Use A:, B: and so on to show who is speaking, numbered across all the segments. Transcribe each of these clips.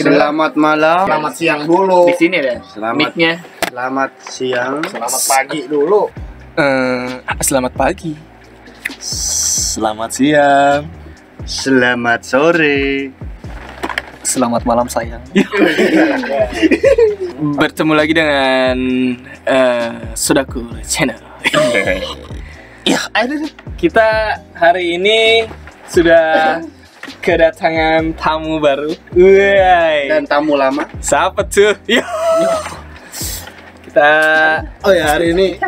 A: Selamat malam.
B: Selamat siang dulu.
C: Di sini deh.
A: Selamat. Selamat siang.
B: Selamat pagi dulu.
C: Eh, selamat pagi.
D: Selamat siang.
A: Selamat sore.
C: Selamat malam sayang. Bertemu lagi dengan eh Sudaku Channel.
D: Ya, ada.
C: Kita hari ini sudah kedatangan tamu baru. Woi.
A: Dan tamu lama.
C: Siapa tuh? Yo. Kita
D: Oh ya hari ini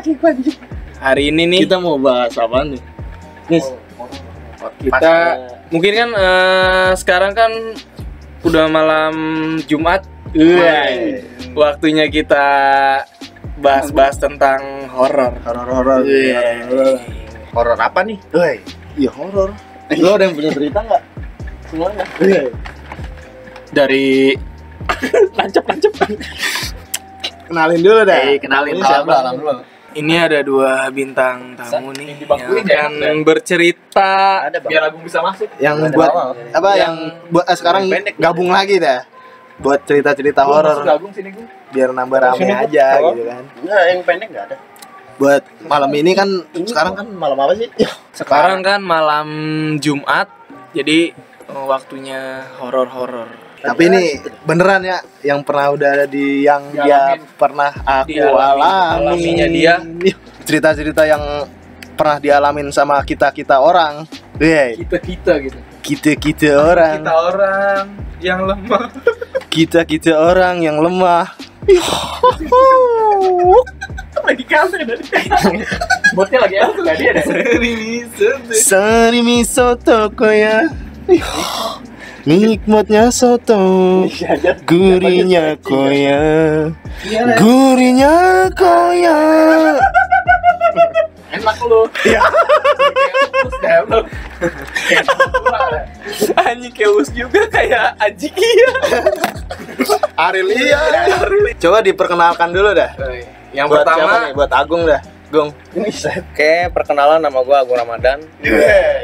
C: hari ini nih
D: kita mau bahas apa nih? Nis,
C: kita mungkin kan eh, sekarang kan udah malam Jumat. Woi. Waktunya kita bahas-bahas tentang horor.
D: horor-horor.
C: Iya.
A: Horor apa nih?
D: Woi, iya horor. Lo ada yang punya cerita nggak? Semuanya.
C: Dari lancap lancap.
D: Kenalin dulu dah.
C: Eh, kenalin
D: Ini siapa?
C: dulu.
D: Alam dulu.
C: Ini ada dua bintang tamu nih yang
B: dibangkuin ya?
C: akan bercerita
A: Ada bang.
B: Biar Agung bisa masuk.
D: Yang
A: Ada
D: buat
A: apa?
D: apa yang buat eh, sekarang
A: Yang pendek,
D: gabung lagi dah. Buat cerita-cerita
B: Gua
D: horor biar nambah rame
B: Sini, Gua.
D: aja
B: Apa?
D: gitu kan.
A: Enggak, yang pendek enggak ada.
D: Buat malam ini kan sekarang kan malam apa sih?
C: Sekarang kan malam Jumat, jadi waktunya horor-horor.
D: Tapi ini beneran ya yang pernah udah ada di yang dia
B: Dialamin.
D: pernah aku
C: Dialami-
D: alami.
C: alaminya dia.
D: Cerita-cerita yang pernah dialamin sama kita-kita orang. Wey,
C: Kita kita gitu.
D: kita-kita orang.
C: Kita orang yang lemah.
D: Kita-kita orang yang lemah.
B: Lagi kasih dari. Botnya lagi apa tuh dia deh.
D: Sari miso toko ya. Nikmatnya soto, gurihnya koya, gurihnya koya.
B: Enak lu. Iya.
C: Anjing keus juga kayak Aji Iya.
D: Ariel iya. Coba diperkenalkan dulu dah.
C: Yang
D: buat
C: pertama
D: siapa nih? Buat Agung dah. Gung.
E: Oke, perkenalan nama gua Agung Ramadan.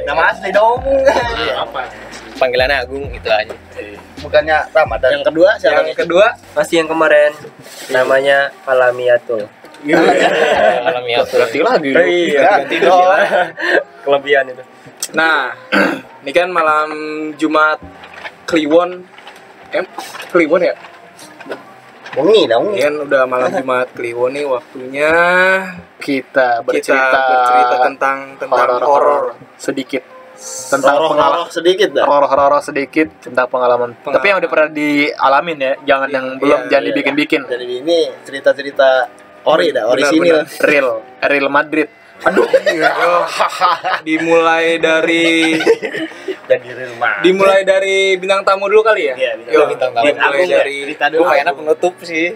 A: Nama asli dong.
B: Apa?
E: Panggilannya Agung itu aja.
A: Bukannya Ramadan.
D: Yang kedua siapa
C: yang kedua
E: Masih yang kemarin namanya Alamiatul. Alamiatul.
C: berarti lagi.
E: Iya, ganti dong. Kelebihan itu.
C: Nah, ini kan malam Jumat Kliwon. Em, Kliwon ya?
A: Wengi dong.
C: Ini kan udah malam Jumat Kliwon nih waktunya
D: Kita
C: kita
D: bercerita,
C: bercerita tentang tentang
D: horor.
C: horor sedikit
D: tentang pengalaman
A: Horor sedikit dah.
D: horor-horor sedikit tentang pengalaman.
C: Pengalaman.
D: Tapi yang udah pernah dialamin ya, jangan yang belum
C: Iya,
D: jangan
C: iya.
D: dibikin-bikin.
A: Jadi ini cerita-cerita ori dah, orisinil.
C: Benar-benar.
D: Real, real Madrid.
C: Aduh, dimulai dari
A: Jadi rumah.
C: dimulai dari bintang tamu dulu kali ya?
A: Iya, bintang
C: Yo,
A: tamu.
E: Bintang tamu.
C: Dimulai
A: ya?
C: dari
A: Cerita dulu.
E: Gua kayaknya penutup sih.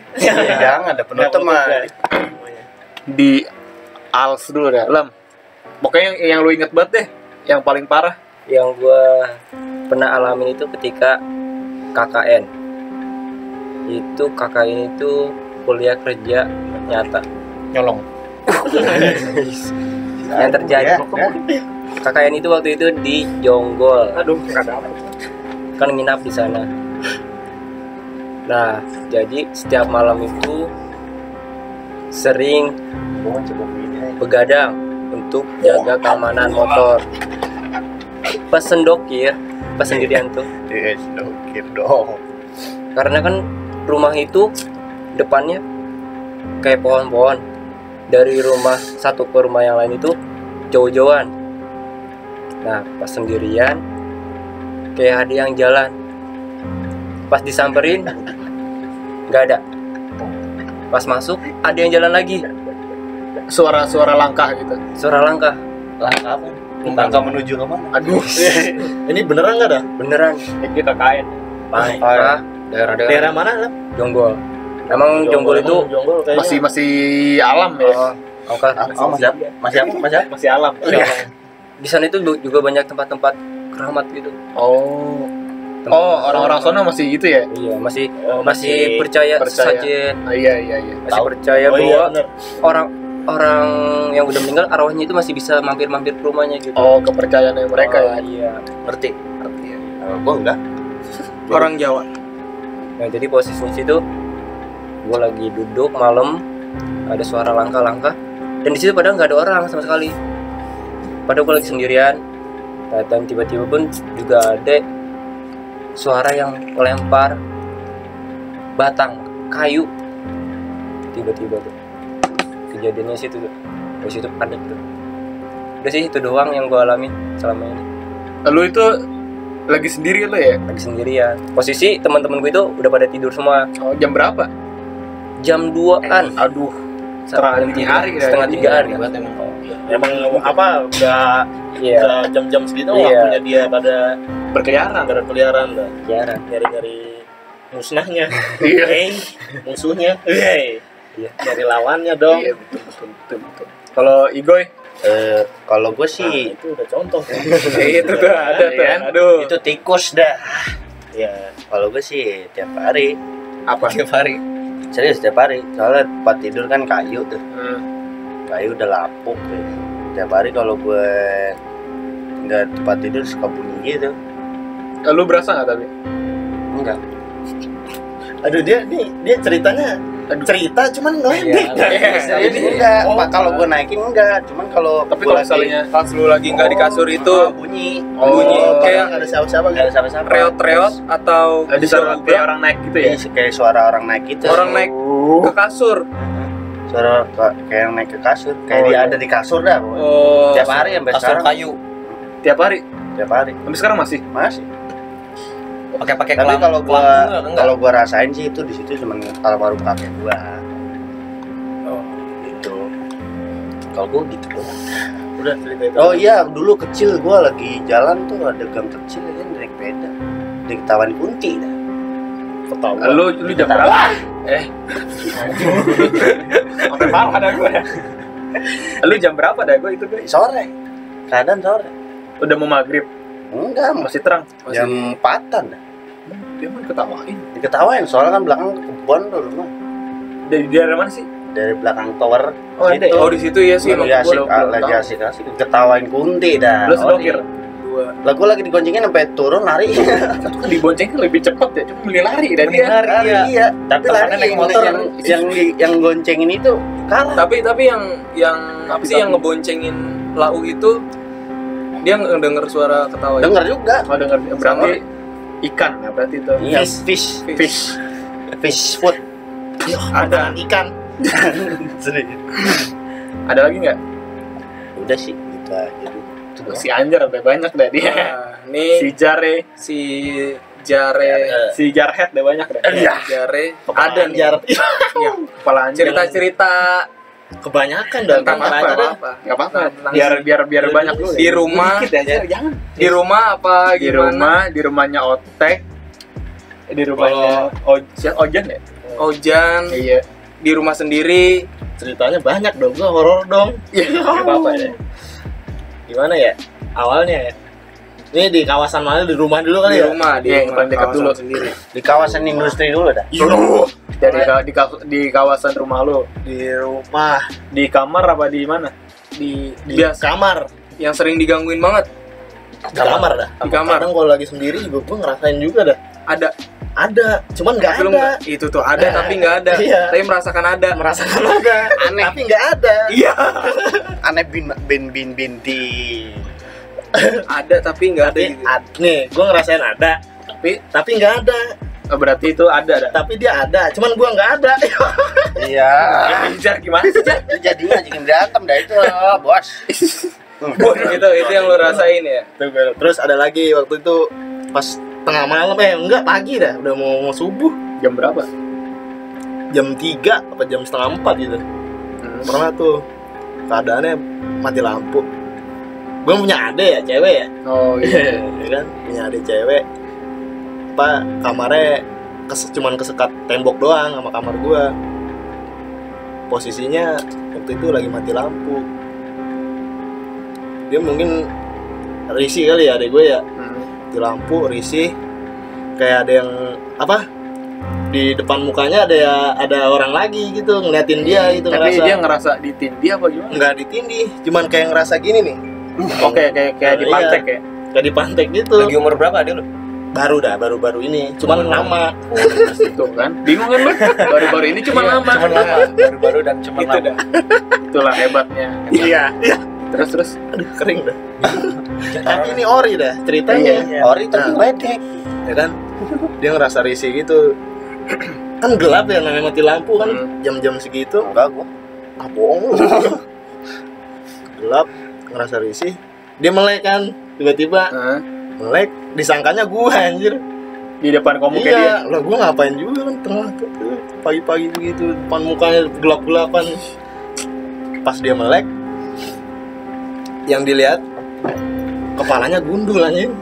A: Jangan ada penutup mah.
D: Di Als dulu dah. Lem.
C: pokoknya yang, yang lu inget banget deh, yang paling parah.
E: Yang gua pernah alamin itu ketika KKN. Itu KKN itu kuliah kerja nyata.
A: Nyolong.
E: Yang terjadi KKN itu waktu itu di Jonggol.
B: Aduh,
E: kan nginap di sana. Nah, jadi setiap malam itu sering begadang untuk jaga keamanan motor. Pas sendokir, pas sendirian tuh,
A: Yes, dokir dong.
E: karena kan rumah itu depannya kayak pohon-pohon. Dari rumah satu ke rumah yang lain itu jauh-jauhan. Nah, pas sendirian, kayak ada yang jalan. Pas disamperin, nggak ada. Pas masuk, ada yang jalan lagi.
D: Suara-suara langkah gitu.
E: Suara langkah,
A: Langkah apa?
E: Tentang-
A: Langkah menuju ke mana?
D: Aduh.
A: Ini beneran nggak dah?
E: beneran.
B: Kita kain.
E: Parah, daerah-daerah
A: Daerah mana lah?
E: Jonggol. Emang Jonggol itu
A: Jonggol.
D: Masih masih alam ya.
E: oh, oke.
A: Oh, masih apa? Masih apa? Masih apa?
B: Masih alam.
E: Di sana itu juga banyak tempat-tempat keramat gitu.
D: Oh.
E: Tempat-
D: Oh, orang-orang sana masih gitu ya?
E: Iya, masih
A: Oh,
E: masih percaya,
D: percaya.
E: sesajen,
D: Ah, iya iya iya.
E: masih
A: Tahu.
E: percaya
A: Oh iya,
E: bahwa orang orang yang udah meninggal arwahnya itu masih bisa mampir-mampir ke rumahnya gitu.
D: Oh, kepercayaan mereka
E: Oh,
D: ya.
E: Iya.
A: Ngerti? Oh, gua enggak.
C: Orang Jawa.
E: nah jadi posisinya situ gue lagi duduk malam ada suara langkah-langkah dan di situ padahal nggak ada orang sama sekali. Padahal gue lagi sendirian Nah, dan tiba-tiba pun juga ada suara yang lempar batang kayu. Tiba-tiba tuh kejadiannya situ tuh dari situ panik tuh. Udah sih itu doang yang gue alamin selama ini.
B: Lu itu lagi sendiri lo ya?
E: lagi sendirian. Posisi teman-teman gue itu udah pada tidur semua.
B: Oh, jam berapa?
E: Jam 2an
B: Aduh,
E: setengah
B: dini hari
E: setengah ya
D: Buat emang emang apa udah
E: iya
D: udah jam-jam segitu
E: Iya.
D: waktunya dia pada
B: berkeliaran.
D: berkeliaran dah
E: jarang
D: nyari-nyari musnahnya
B: Iya.
D: hey, musuhnya hey.
E: Iya.
D: nyari lawannya dong
B: Iya, betul, betul, betul, betul. Kalau Igoy,
A: Eh, kalau gue
D: Nah,
A: sih
D: itu udah contoh
B: itu tuh ada tuh.
D: Kan?
B: Aduh,
A: itu tikus dah.
D: ya
A: Kalau gue sih tiap hari,
B: apa?
A: tiap hari. Serius tiap hari. Soalnya tempat tidur kan kayu tuh.
B: Hmm.
A: Kayu udah lapuk tuh. Tiap hari kalau gue nggak tempat tidur suka bunyi gitu.
B: Lu berasa nggak tapi?
A: Enggak.
D: aduh dia nih dia ceritanya cerita cuman ngeledek
B: Iya,
A: Ini enggak. Pak, kalau gue naikin enggak. Cuman kalau
B: Tapi kalau
A: lagi-
B: misalnya pas lu lagi nggak di kasur itu
A: Oh, bunyi.
B: Oh, bunyi
D: kayak
B: kayak
D: nggak ada siapa-siapa
A: Nggak
D: gitu
A: ada siapa-siapa.
B: reot-reot atau
D: Ada
B: suara kayak orang naik gitu ya?
A: Iya, kayak suara orang naik gitu.
B: Orang naik ke kasur.
A: Suara ka- kayak naik ke kasur. Kayak
B: Oh,
A: dia
B: iya.
A: ada di kasur dah.
B: Oh,
A: Tiap hari sampai
F: kasur
A: sekarang.
F: kayu
B: tiap hari.
A: Tiap hari.
B: Sampai sekarang masih.
A: Masih.
F: Pakai pakai
A: Tapi kalau gua kalau gua rasain sih itu di situ cuma almarhum kakek gua. Oh, gitu. Kalau gua gitu doang.
D: udah cerita itu
A: Oh iya, dulu kecil gua lagi jalan tuh ada gang kecil kan naik sepeda. Diketawain kunti dah.
D: ketawa
B: Lu lu jam berapa? Eh. Sampai marah ada gue ya. Lu jam berapa dah gue itu gue?
A: Sore. Keadaan sore.
B: Udah mau maghrib,
A: Enggak,
B: masih terang.
A: jam empatan dah.
B: Dia mah ketawain.
A: Diketawain soalnya kan belakang kebun tuh rumah.
B: Dari daerah mana sih?
A: Dari belakang tower.
B: Oh, ada ya? Oh, di situ ya sih.
A: lagi asik, lagi asik asik ketawain kunti dah.
B: Lu sedokir.
A: Lah gua lagi digoncengin sampai turun lari.
B: Kan diboncengin lebih cepet ya, cuma beli lari dan dia.
A: lari iya. Tapi
F: Temennya
A: lari
F: naik
A: motor
F: motor.
A: yang yang di- yang goncengin itu kalah.
B: Tapi tapi yang yang apa sih yang ngeboncengin lau itu dia ngedenger suara ketawa. ya?
A: Dengar juga.
B: Oh denger berarti ikan ya berarti itu.
A: Iya, fish,
B: Fish.
A: fish food.
B: Ada
D: ikan
B: ada lagi nggak?
A: Udah sih, gitu aja.
B: Si Anjar udah banyak dah dia.
C: nih
B: si Jare,
C: si Jare
B: si Jarhead udah banyak dah.
C: Iya. Jare ada
D: Anjar.
B: Iya, kepala Anjar.
C: cerita-cerita
D: kebanyakan dong
B: Tentang
D: tentang
B: apa?
D: apa
C: apa
B: Enggak apa-apa.
C: Tentang-
B: Biar biar biar banyak dulu.
C: di
B: ya.
C: rumah
B: aja, jangan.
C: di rumah apa
B: Di
C: gimana
B: rumah, di rumahnya Otek. Di rumahnya siapa Ojan ya?
C: Ojan
B: Iya.
C: di rumah sendiri
D: ceritanya banyak dong gua horor dong
B: Iya.
D: apa apa ya gimana ya awalnya ya ini di kawasan mana di rumah dulu kali
C: di
D: ya
C: rumah di
B: Iya, yang
C: rumah
B: paling dekat dulu.
C: sendiri
A: Di kawasan industri dulu dah.
B: Dari ka- di, ka- di kawasan rumah lu,
D: di rumah.
B: Di kamar apa di mana?
C: di
D: di
C: biasa
D: kamar.
C: Yang sering digangguin banget?
D: Di kamar dah.
C: Di kamar.
D: kadang kalau lagi sendiri juga gua ngerasain juga dah.
C: Ada?
D: Ada cuman nggak ada.
C: nggak- itu tuh ada
D: Nah,
C: tapi nggak ada.
D: Iya.
C: tapi merasakan ada.
D: Merasakan ada.
C: Aneh.
D: tapi nggak ada.
C: Iya.
A: Aneh bin bin bin binti.
C: ada tapi nggak ada gitu.
D: nih gua ngerasain ada. Tapi tapi nggak ada
B: berarti itu ada dah.
D: tapi dia ada cuman gua nggak ada.
A: Iya.
B: Jar gimana sih,
A: jadi ngajakin berantem dah itu, bos.
C: itu itu yang lu rasain ya?
D: Terus ada lagi waktu itu pas tengah malam eh enggak pagi dah. Udah mau, mau subuh.
B: Jam berapa?
D: jam 3 apa jam setengah empat gitu. Pernah tuh. Keadaannya mati lampu. Gue punya ade ya cewek ya?
B: Oh iya.
D: ya kan? Punya ade cewek apa kamarnya kes, cuman kesekat tembok doang sama kamar gua. Posisinya waktu itu lagi mati lampu. Dia mungkin risih kali ya adek gue ya.
B: Hmm.
D: di lampu risih. Kayak ada yang apa di depan mukanya ada ya ada orang lagi gitu ngeliatin dia gitu
B: Tapi
D: ngerasa.
B: dia ngerasa ditindih apa gimana?
D: nggak ditindih cuman kayak ngerasa gini nih.
B: Oke, kayak kayak di
D: Iya.
B: pantek ya.
D: kayak dipantek gitu.
F: Lagi umur berapa dia lu
D: baru dah baru-baru ini cuman nama
B: Tuh kan. Bingung kan lu? Baru-baru ini cuma lama.
A: Cuma lama, baru-baru dan cuma
B: Itu
A: lama.
B: dah. Itulah hebatnya.
D: iya iya
B: Terus terus.
D: aduh kering dah tapi ini ori dah ceritanya
A: Iya, ori tapi
D: Nah.
A: wedek.
D: ya kan dia ngerasa risih gitu kan gelap ya namanya mati lampu kan
B: Hmm.
D: jam-jam segitu
A: Enggak gua.
D: ah bohong gelap ngerasa risih dia melek kan tiba-tiba
B: Nah,
D: melek disangkanya gua anjir
B: di depan kamu kayak dia.
D: iya lah gua ngapain juga kan tengah pagi-pagi begitu depan mukanya gelap-gelapan pas dia melek yang dilihat kepalanya gundul anjing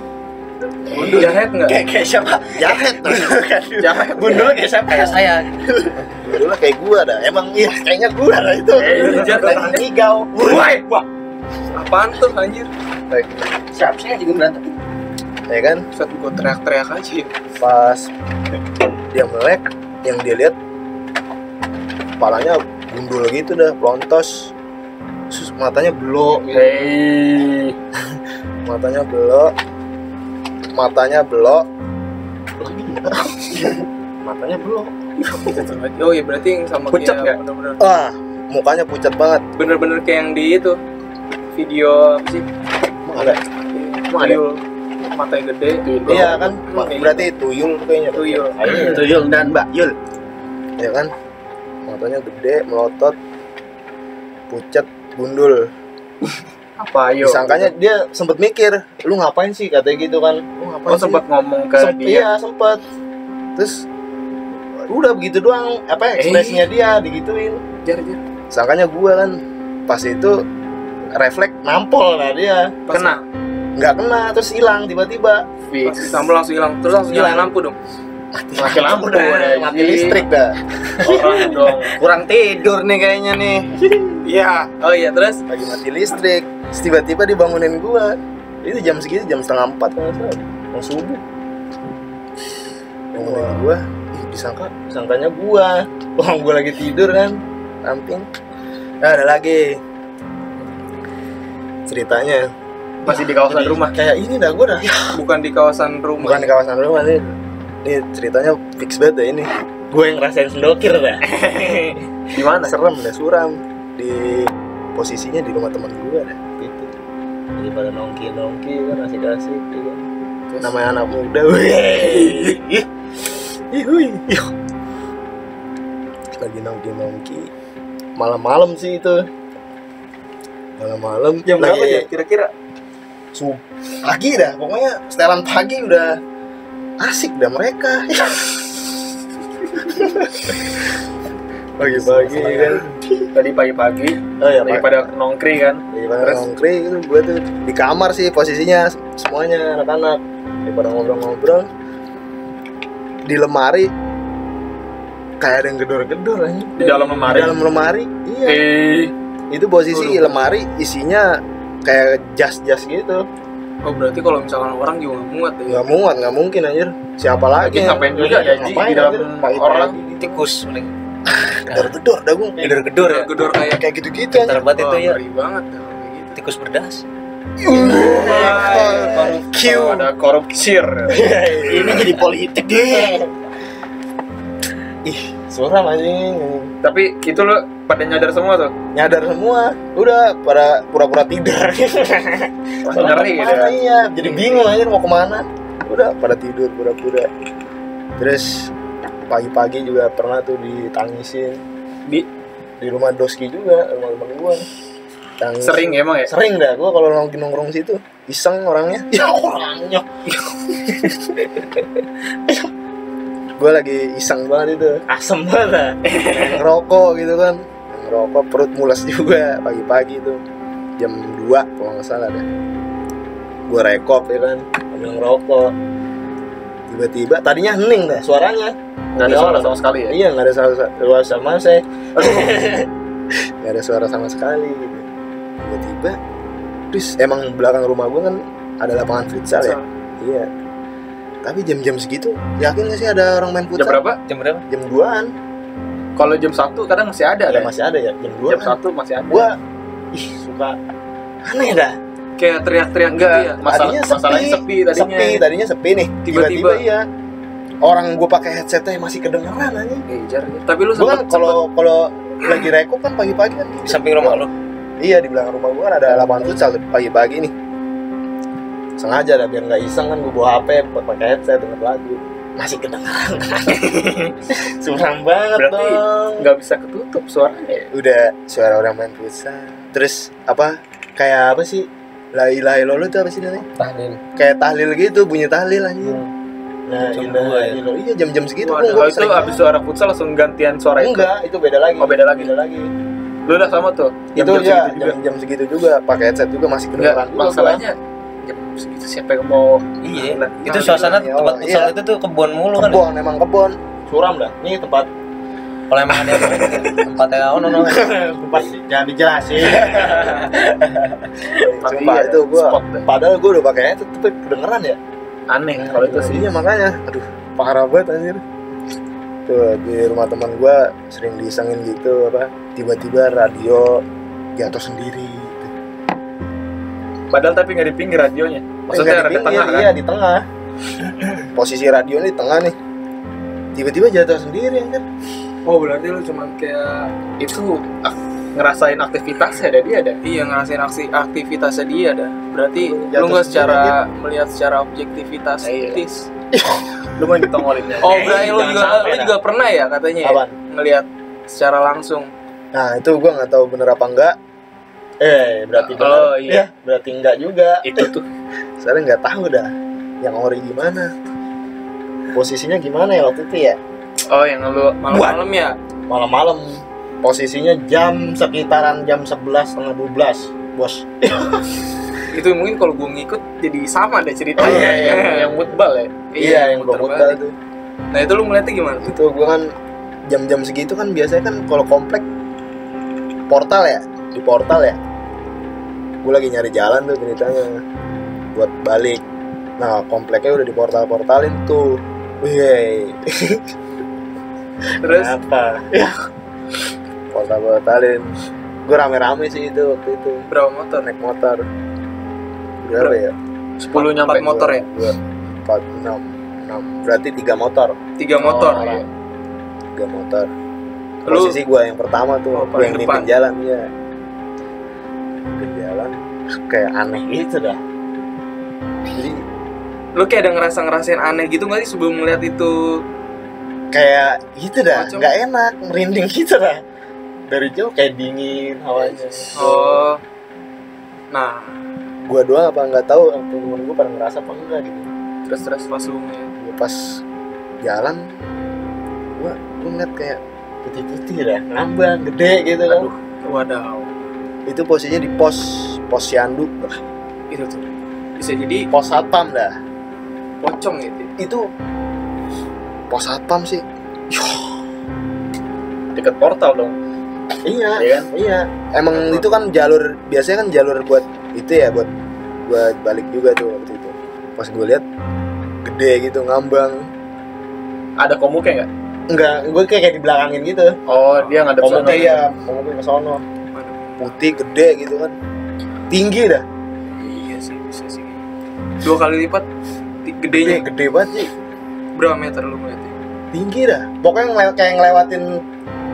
C: Jahet nggak?
A: Kayak kayak siapa?
D: jahet
B: Jahat.
D: gundul kayak siapa
A: Kayak saya.
D: gundul kayak gua dah emang iya kayaknya gua lah itu
B: Eh,
C: jahat.
B: Woi, wah.
C: Apaan tuh anjir?
A: Siapa sih yang juga berantem?
D: Ya kan?
C: Saat gue teriak-teriak aja.
D: pas dia melek yang dia lihat kepalanya gundul gitu dah pelontos. Terus matanya belok
B: Hei.
D: matanya belok. Matanya belok. Matanya belok.
C: Oh iya berarti yang sama
B: Pucat
C: kayak bener-bener.
D: Ah mukanya pucat banget.
C: Bener-bener kayak yang di itu video apa sih?
D: emang ada?
B: Emang ada?
C: Tuyul mata yang gede.
D: iya kan berarti tuyul kayaknya
C: Tuyul.
A: Tuyul dan Mbak Yul.
D: ya kan matanya gede melotot pucat gundul
B: Apa ayo?
D: disangkanya dia sempet mikir lu ngapain sih katanya gitu kan lu ngapain
B: Oh
D: sih?
B: sempat ngomong ke
D: Sem-
B: dia.
D: iya sempet terus udah begitu doang apa ekspresinya dia digituin
C: Jar jar.
D: sangkanya gua kan pas itu refleks nampol lah dia
C: Pas
B: Kena.
D: Nggak kena terus hilang tiba-tiba
B: Fix.
C: disambung langsung hilang. Terus langsung
D: Hilang.
C: lampu dong.
B: Mati lampu dong.
D: udah mati listrik dah
B: Orang dong.
A: Kurang tidur nih kayaknya nih.
D: iya
C: Oh iya terus
D: lagi mati listrik tiba-tiba dibangunin gua itu jam segitu jam setengah empat kalau salah mau subuh bangunin gua ih disangka disangkanya gua orang gua lagi tidur kan ramping nah, ada lagi ceritanya
B: Masih di kawasan
D: Jadi,
B: rumah.
D: kayak ini dah gua dah.
C: Bukan di kawasan rumah.
D: bukan di kawasan rumah nih ini ceritanya fix banget deh ini. Gue yang ngerasain sendokir dah.
B: Di mana?
D: serem dah suram. Di posisinya di rumah teman gue dah gitu. Jadi pada nongki nongki kan asik asik gitu namanya anak muda wih ih hui. Ih. lagi nongki nongki malam-malam sih itu. Malam-malam.
C: Jam berapa ya kira-kira?
D: Sub pagi dah pokoknya setelan pagi udah asik dah mereka pagi-pagi kan
B: Tadi pagi-pagi.
D: oh ya
B: Lagi
D: pak
B: pada nongkri kan.
D: daripada
B: Terus?
D: nongkri itu gue tuh di kamar sih posisinya semuanya anak-anak daripada ngobrol-ngobrol di lemari kayak ada yang gedor-gedor aja
B: Di dalam lemari.
D: di dalam lemari iya
B: Eh,
D: itu posisi lemari isinya kayak jas-jas gitu
C: Oh berarti kalau misalkan orang juga nggak muat ya?
D: nggak muat nggak mungkin anjir siapa lagi
B: Lagi ngapain juga ya,
D: Ngapain,
B: di dalam?
D: Pagi-pagi
B: orang.
D: gitu.
A: Tikus mending.
D: gedor-gedor dah gue
A: Gedor-gedor ya.
C: Gedor kayak
D: kayak gitu-gitu anjir
A: Terbat itu ya.
C: ngeri banget gitu.
A: Tikus berdas.
D: Q
B: ada korupsir.
D: ini jadi politik deh ih suram anjing.
B: Tapi itu lo pada nyadar semua tuh.
D: nyadar semua. Udah pada pura-pura tidur.
B: Ngeri gitu ya.
D: iya jadi bingung aja mau ke mana. Udah pada tidur pura-pura. Terus pagi-pagi juga pernah tuh ditangisin.
B: Di?
D: Di rumah Doski juga rumah temen gua. Tangis.
B: sering ya emang ya.
D: sering dah gua kalau nongkrong nongkrong situ iseng orangnya. Ya orangnya gua lagi iseng banget itu. Asem banget ngerokok gitu kan. Ngerokok perut mules juga pagi-pagi itu jam 2 kalau nggak salah deh. Gua rekop ya kan sambil ngerokok. Tiba-tiba tadinya hening dah suaranya.
B: Nggak ada
D: Di
B: suara sama sekali ya.
D: iya nggak ada suara suara sama saya nggak ada suara sama sekali. Gitu tiba-tiba terus emang belakang rumah gua kan ada lapangan futsal ya? Iya tapi jam-jam segitu yakin gak sih ada orang main
B: Jam
D: futsal
B: berapa?
A: Jam berapa?
D: jam 2an
B: Kalau jam 1 kadang masih ada
D: ya
B: kan?
D: masih ada ya jam 2
B: Jam 1 masih ada.
D: gua ih suka aneh dah
C: kayak teriak-teriak gitu ya.
B: Masalah-
D: tadinya
B: masalahnya sepi tadinya.
D: Sepi, tadinya sepi nih.
C: Tiba-tiba.
D: Iya. Orang gue pakai headsetnya masih kedengeran anjing.
B: Ngejar ya.
C: Tapi lu
D: kan
C: sempet
D: kalau kalau lagi reko kan pagi-pagi kan.
E: Di samping rumah lu.
D: Iya di belakang rumah gue kan ada lapangan futsal pagi-pagi nih. Sengaja dah biar nggak iseng kan gue bawa HP pakai headset denger lagu. Masih kedengeran. Suram banget
B: Berarti
D: dong.
B: nggak bisa ketutup suaranya ya.
D: Udah suara orang main futsal. Terus apa? Kayak apa sih? La ilaha illallah itu apa sih namanya?
E: Tahlil.
D: Kayak tahlil gitu, bunyi tahlil anjir. Nah,
E: Jam
D: ilaha
E: dua ya?
D: illallah. Iya jam-jam segitu
B: Waduh,
D: gua
B: itu
D: sering
B: abis suara futsal langsung gantian suara itu.
D: Enggak, itu beda lagi.
B: Oh, beda lagi.
D: Beda lagi.
B: Lu udah sama tuh.
D: itu
B: Jam-jam
D: ya
B: segitu juga.
D: jam-jam segitu juga pakai headset juga masih kedengeran
B: masalahnya jam segitu siapa yang mau
E: Iya.
B: Nah,
E: Itu
B: nah,
E: suasana
D: iya,
E: tempat
D: iya.
E: futsal itu tuh kebun mulu kan.
D: kebon emang kebon suram dah ini tempat
E: Kalau emang ada tempatnya ono ono.
D: tempat jangan dijelasin
B: Tapi
D: Sumpah
B: iya,
D: itu gua
B: spot
D: padahal gua udah pakai headset tapi kedengeran ya
B: aneh kalau itu sih.
D: iya makanya aduh parah banget anjir tuh di rumah teman gua sering disengin gitu apa tiba-tiba radio jatuh sendiri.
B: Padahal tapi nggak di pinggir radionya.
D: Enggak
B: Maksudnya
D: di
B: ada di tengah kan?
D: iya di tengah posisi radio ini di tengah nih tiba-tiba jatuh sendiri anjir
C: Oh berarti lu cuman kayak
B: Itu ak- ngerasain aktivitasnya ada dia ada.
C: iya ngerasain aksi aktivitasnya dia dah. Berarti
D: Jatuh
C: lu nggak secara melihat secara objektivitas.
B: Iya.
C: tis.
B: Lu main ditongolinnya.
C: Oh berarti lu
A: jangan
C: juga lu juga pernah ya katanya ya? Ngelihat secara langsung.
D: Nah itu gua nggak tahu bener apa enggak. Eh berarti bener.
B: Oh, iya.
D: Ya, berarti enggak juga.
B: itu tuh
D: Soalnya nggak tahu dah. Yang ori gimana? Posisinya gimana ya waktu itu ya?
B: oh yang lu
C: Malam-malam ya.
D: Malam-malam. Posisinya jam sekitaran jam 11 setengah 12 bos.
C: Itu mungkin kalau gua ngikut jadi sama deh
B: oh,
C: ceritanya.
B: iya, iya, yang moodball ya
D: Iya yang gua
C: muter
D: muter
C: balik.
D: tuh.
C: Nah itu lu ngeliatnya gimana?
D: Itu gua kan jam-jam segitu kan biasanya kan kalau komplek portal ya di portal ya. Gue lagi nyari jalan tuh ceritanya buat balik. Nah kompleknya udah di portal-portalin tuh. Wih,
C: Terus
D: apa? Ya, portal-portalin. Gue rame-rame sih itu waktu itu
C: berapa motor?
D: naik motor. Berapa ya?
B: 10 nyampe
C: motor ya?
D: Empat, enam, enam. Berarti tiga motor.
C: Tiga motor.
B: Oh, iya.
D: Tiga motor. Posisi gua yang pertama tuh,
C: Oh,
D: gua yang mimpin
C: depan.
D: jalan ya. Terus kayak aneh gitu dah. Jadi
C: lu kayak ada ngerasa ngerasain aneh gitu nggak sih sebelum ngeliat itu?
D: kayak gitu dah, nggak enak, merinding gitu dah. Dari jauh kayak dingin hawanya.
C: Oh. Nah,
D: Gua doang apa nggak tahu, temen gua pada ngerasa apa enggak gitu.
C: terus terus pas lu.
D: Gua pas jalan, gua gua ngeliat kayak putih-putih dah, ngambang, gede gitu kan.
C: Wadaw.
D: Itu posisinya di pos pos Yandu,
C: Itu tuh. Bisa jadi
D: pos satpam dah.
C: pocong gitu.
D: Itu pos satpam sih.
B: deket portal dong
D: Iya,
B: Iya kan?
D: iya. Emang itu kan jalur biasanya kan jalur buat itu ya buat buat balik juga tuh waktu itu. Pas gue lihat gede gitu ngambang.
B: ada komuknya nggak
D: Enggak, gue kayak, kayak di belakangin gitu.
B: oh dia nggak ada
D: Ngomongnya iya, ngomongnya ke sono. Putih gede gitu kan. Tinggi dah.
C: Iya sih, bisa sih. Dua kali lipat ti-
D: Gede,
C: gedenya
D: gede banget sih.
C: berapa meter lu ngeliatnya?
D: Tinggi dah. Pokoknya ngelew- kayak ngelewatin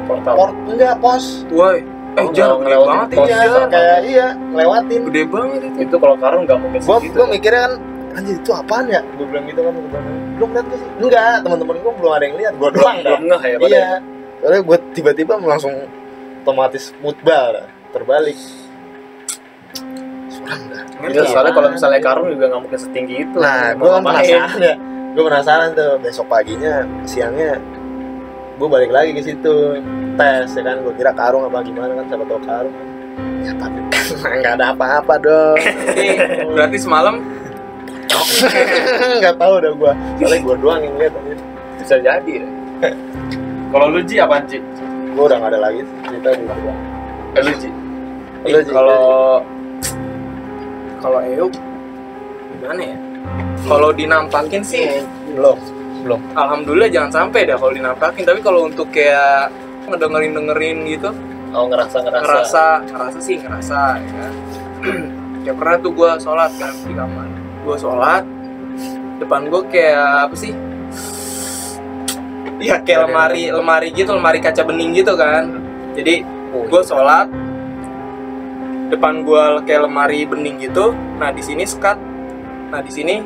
B: portal
D: port enggak pos.
C: Woi, eh
B: Oh,
C: jangan gede
B: ngelewatin
C: banget
B: pos.
C: ya.
D: Iya, kayak iya, ngelewatin.
C: Gede banget itu.
B: itu kalau karung nggak mungkin
D: Gua
B: segitu
D: gua mikirnya kan anjir itu apaan ya? Gue bilang gitu kan ke temen Lu ngeliat gak sih? Enggak, teman-teman gue belum ada yang lihat. Gue doang dah.
B: belum ngeh ya pada
D: Iya. Soalnya gue tiba-tiba langsung otomatis mutbal dah, terbalik. Suram dah.
B: Iya, soalnya kalau misalnya karung juga nggak mungkin setinggi itu
D: Nah, gue kan penasaran ya. Gue penasaran tuh besok paginya, siangnya gue balik lagi ke situ tes ya kan gue kira karung apa gimana kan siapa tau karung ya tapi nggak ada apa-apa dong
C: Berarti, berarti semalam
D: nggak tahu dah gue soalnya gue doang yang lihat anjir.
B: bisa jadi ya. kalau lu Ji apaan Ji?
D: gue udah gak ada lagi cerita di gua.
B: Eh, lu Ji?
D: Lu, Ji,
C: kalau kalau Euk gimana ya? Kalau dinampakin sih
D: belum
C: alhamdulillah jangan sampai dah kalau dinampakin tapi kalau untuk kayak ngedengerin dengerin gitu
B: oh ngerasa ngerasa.
C: ngerasa ngerasa sih ngerasa ya ya pernah tuh gue sholat kan di kamar. Gue sholat depan gue kayak apa sih? Ya kayak lemari lemari gitu lemari kaca bening gitu kan. Jadi gue sholat depan gue kayak lemari bening gitu. Nah di sini skat nah di sini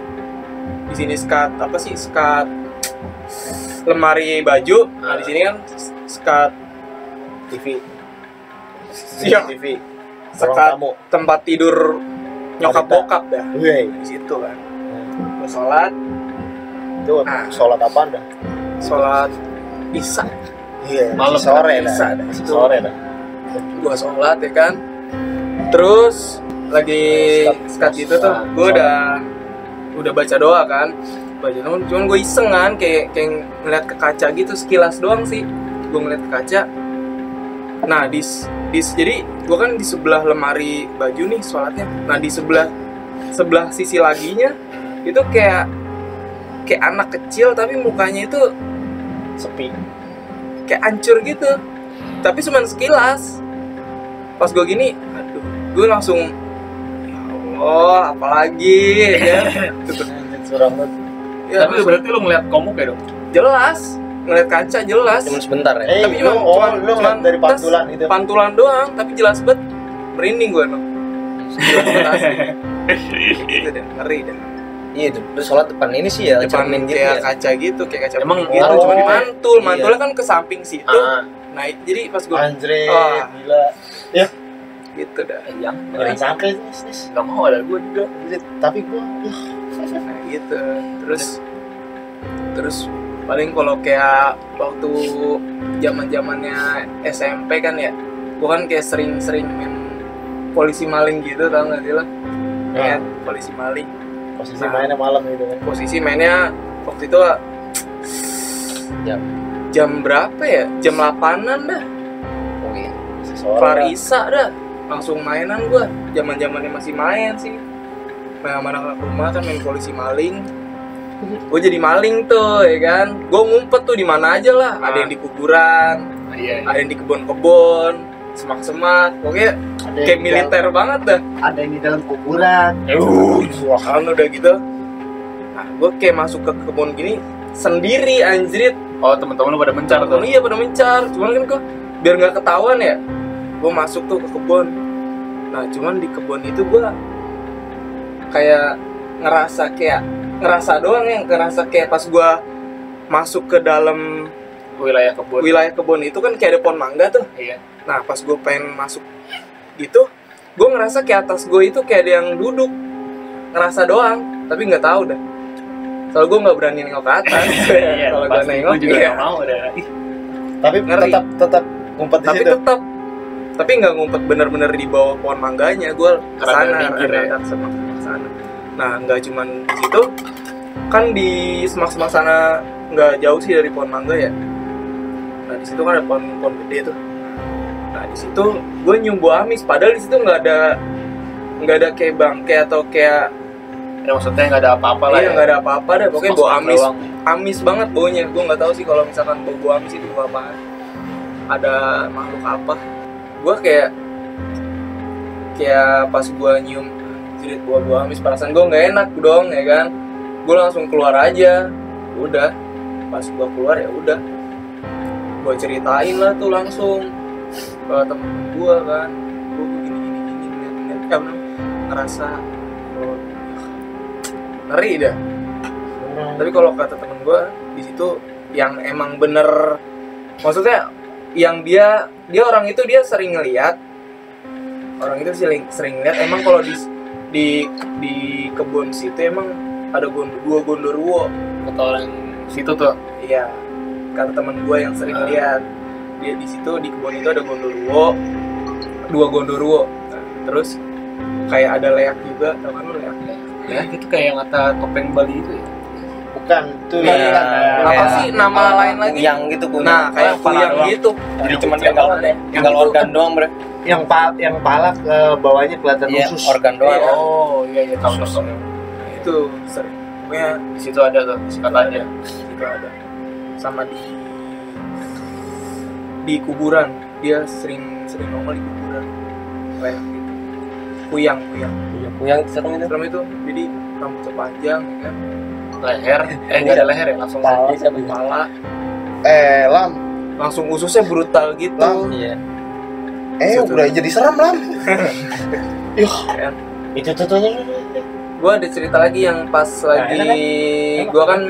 C: di sini skat apa sih? Skat lemari baju. Nah di sini kan skat
D: TV
C: Iya.
D: TV
C: sekat. Tempat tidur nyokap bokap dah. Di situ kan. Gue sholat.
D: Itu
C: Ah.
D: sholat apa dah?
C: sholat isya.
D: Iya,
B: Malam,
D: sore dah. Sore dah.
C: gue sholat ya kan terus lagi skat gitu tuh gue udah udah baca doa kan. Baca doa cuman gue iseng kan kayak kayak ngeliat ke kaca gitu sekilas doang sih. Gue ngeliat ke kaca. Nah di di jadi gue kan di sebelah lemari baju nih sholatnya. Nah di sebelah sebelah sisi laginya itu kayak kayak anak kecil tapi mukanya itu
D: Sepi.
C: kayak hancur gitu. Tapi cuman sekilas. Pas gue gini gue langsung ya Allah apalagi ya
D: Suram banget.
C: ya
B: Tapi berarti lu ngeliat komuk ya dong?
C: jelas ngeliat kaca jelas
E: Cuma sebentar ya.
D: Eh,
C: Tapi
D: lu,
C: cuma-
D: oh,
C: cuma-
D: lu ngeliat
C: cuma
D: dari pantulan itu.
C: pantulan doang tapi jelas banget merinding gue asli gitu deh ngeri deh
E: Iya itu. Terus sholat depan ini sih ya,
C: depan
E: cermin gitu
C: kayak
E: ya.
C: kaca gitu kayak kaca
B: Emang
C: gitu
D: gitu
C: cuma
D: ya?
C: mantul
E: Iya.
C: mantulnya kan ke samping situ
B: Ah,
C: nah jadi pas gue
D: Anjre,
C: Ah.
D: gila.
C: Gitu dah
B: yang
D: Jangan sampai nis, nis.
B: Gak mau ada gue juga.
D: Tapi gua
C: nah gitu terus terus paling kalau kayak waktu zaman zamannya SMP kan ya gua kan kayak sering-sering main polisi maling gitu tau gak sih lo
D: Ya.
C: Polisi maling
D: posisi
C: Nah.
D: mainnya malam gitu kan.
C: posisi mainnya waktu itu
E: Jam.
C: jam berapa ya jam 8an dah
E: Oh iya.
C: Kelar isa dah langsung mainan gua. Zaman zamannya masih main sih. Main sama anak rumah kan main polisi maling. Gue jadi maling tuh ya kan? Gue ngumpet tuh di mana aja lah. Ada yang di kuburan
B: Nah, iya, iya.
C: ada yang di kebun-kebun semak-semak. Pokoknya
D: Ada yang
C: kayak militer banget dah.
D: dalam- Ada yang di dalam kuburan.
C: wah kan udah gitu. Nah gue kayak masuk ke kebun gini sendiri anjrit.
B: Oh temen-temen lu pada mencar tuh.
C: Temen iya pada mencar. Cuman kan kok biar nggak ketahuan ya gue masuk tuh ke kebun nah cuman di kebun itu gue kayak ngerasa kayak ngerasa doang ya ngerasa kayak pas gue masuk ke dalam
B: Wilayah kebun.
C: wilayah kebun itu kan kayak ada pohon mangga tuh
B: Iya.
C: nah pas gue pengen masuk gitu gue ngerasa kayak atas gue itu kayak ada yang duduk ngerasa doang tapi nggak tahu dah soalnya gue nggak berani nengok ke atas
B: Iya,
C: kalau gue
B: pasti.
C: nengok
B: Gue juga
C: iya.
B: gak mau dah. Ih,
D: Tapi
C: Ngeri.
D: tetap tetap ngumpet di
C: tapi
D: situ.
C: tetap tapi nggak ngumpet bener-bener di bawah pohon mangganya gue ke
B: sana ya.
C: nah nggak cuman di situ kan di semak semak sana nggak jauh sih dari pohon mangga ya. Nah di situ kan ada pohon pohon gede tuh. Nah di situ gue nyium bau amis padahal di situ nggak ada nggak ada kayak bangke atau kayak
B: Ya maksudnya gak ada apa-apa lah
C: iya
B: ya.
C: nggak ada apa-apa deh pokoknya bau
B: Semak-semak
C: amis.
B: doang.
C: amis banget baunya. Gue nggak tahu sih kalau misalkan bau bau amis itu bau apaan. Ada makhluk apa gue kayak kayak pas gue nyium jerit bau amis perasaan gue nggak enak dong ya kan? Gue langsung keluar aja. Udah. Pas gue keluar ya udah. Gue ceritain lah tuh langsung ke temen gue kan. Gue gini gini gini ngeliat ngeliat kan ngerasa oh, ngeri dah. Tapi kalau kata temen gue di situ yang emang bener maksudnya yang dia dia orang itu dia sering ngeliat orang itu sering sering ngeliat. Emang kalau di di di kebun situ emang ada gond, dua gondoruo
B: Kata orang situ tuh.
C: iya kata temen gue yang sering lihat dia di situ di kebun itu ada gondoruo dua gondoruo Nah, terus kayak ada leak juga. Tau kan lu leak?
B: Ya, itu kayak kata topeng Bali itu ya.
D: Bukan, itu
C: Iya.
D: bukan.
C: apa sih nama lain lagi
E: Kuyang gitu kuyang.
C: nah kayak
E: Pala
C: kuyang gitu
E: Jadi cuma tinggal
C: Yang
E: tinggal organ doang, Bre.
D: Yang pa yang pala ke bawahnya kelihatan
E: Iya,
D: usus.
E: organ doang.
C: Iya.
B: Oh, iya iya tahu tahu.
C: itu sering pokoknya
B: Di situ ada tuh katanya.
C: itu ada sama di di kuburan dia sering sering nongol di kuburan kayak gitu kuyang kuyang
E: yang serem itu
C: serem itu jadi rambutnya panjang ya kan
B: leher. Eh nggak ada leher ya langsung
E: Kepala
C: kepala.
D: Eh, Lam.
C: langsung ususnya brutal gitu.
D: Lam.
E: iya.
D: Eh, udah jadi serem, Lam.
A: Itu tuh tuh tuh, tuh.
C: gue ada cerita lagi yang pas lagi
A: enak Enak.
C: Gue kan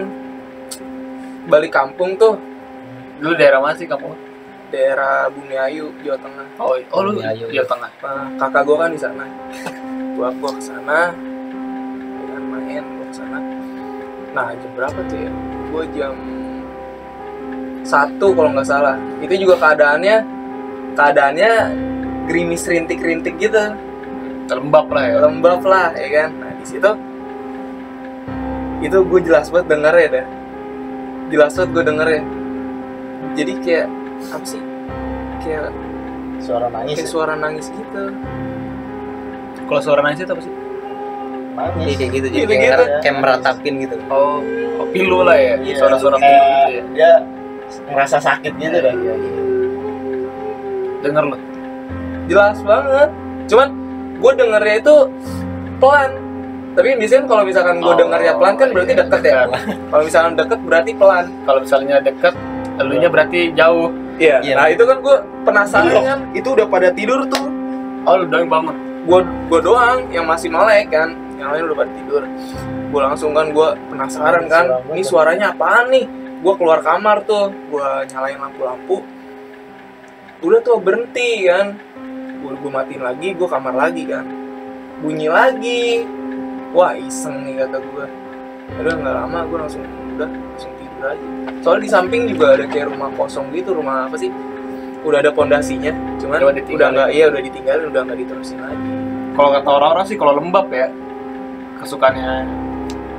C: balik kampung tuh.
B: Dulu daerah mana sih kamu
C: daerah Bumi Ayu Jawa Tengah.
B: Oh oh lu
E: Iya, iya.
B: Jawa Tengah.
C: Nah, kakak gue kan di sana. Gua gua ke sana. Dengan main gua ke sana nah jam berapa tuh ya? Gua jam satu kalau nggak salah. Itu juga keadaannya keadaannya gerimis rintik-rintik gitu.
B: Lembab lah ya.
C: Lembab lah ya kan? Nah di situ itu gue jelas banget denger ya dah jelas banget gue denger ya. Jadi kayak apa sih? Kayak
A: Suara nangis.
C: kayak suara nangis gitu.
B: Kalau suara nangis itu apa sih
E: Iya,
A: Nangis.
E: kayak gitu jadi
C: Gitu,
E: kayak,
C: gitu.
E: kayak meratapin gitu.
B: Oh, oh pilu lah ya
A: Iya,
B: suara-suara pilu
A: kayak
B: gitu ya.
A: Dia ngerasa sakit gitu dah.
B: denger lo
C: jelas banget. Cuman gue dengernya itu pelan. Tapi biasanya kalau misalkan gue
B: Oh,
C: dengernya pelan kan berarti
B: iya,
C: deket ya? kalau misalkan deket berarti pelan.
B: Kalau misalnya deket elunya berarti jauh.
C: Iya.
E: Iya.
C: nah itu kan gue penasaran kan? Itu udah pada tidur tuh.
B: Oh lu doang bangun
C: gue gue doang yang masih melek kan yang lain udah pada tidur. Gue langsung kan gue penasaran kan ini suaranya apaan nih? Gue keluar kamar tuh gue nyalain lampu-lampu. Udah tuh berhenti kan. Gue gue matiin lagi gue kamar lagi kan. Bunyi lagi. Wah iseng nih kata gue udah nggak lama gue langsung udah langsung tidur aja. Soalnya di samping juga ada kayak rumah kosong gitu rumah apa sih? Udah ada pondasinya cuman
B: Udah
C: nggak iya udah ditinggalin udah nggak diterusin lagi.
B: Kalau kata orang-orang sih kalau lembab ya kesukaannya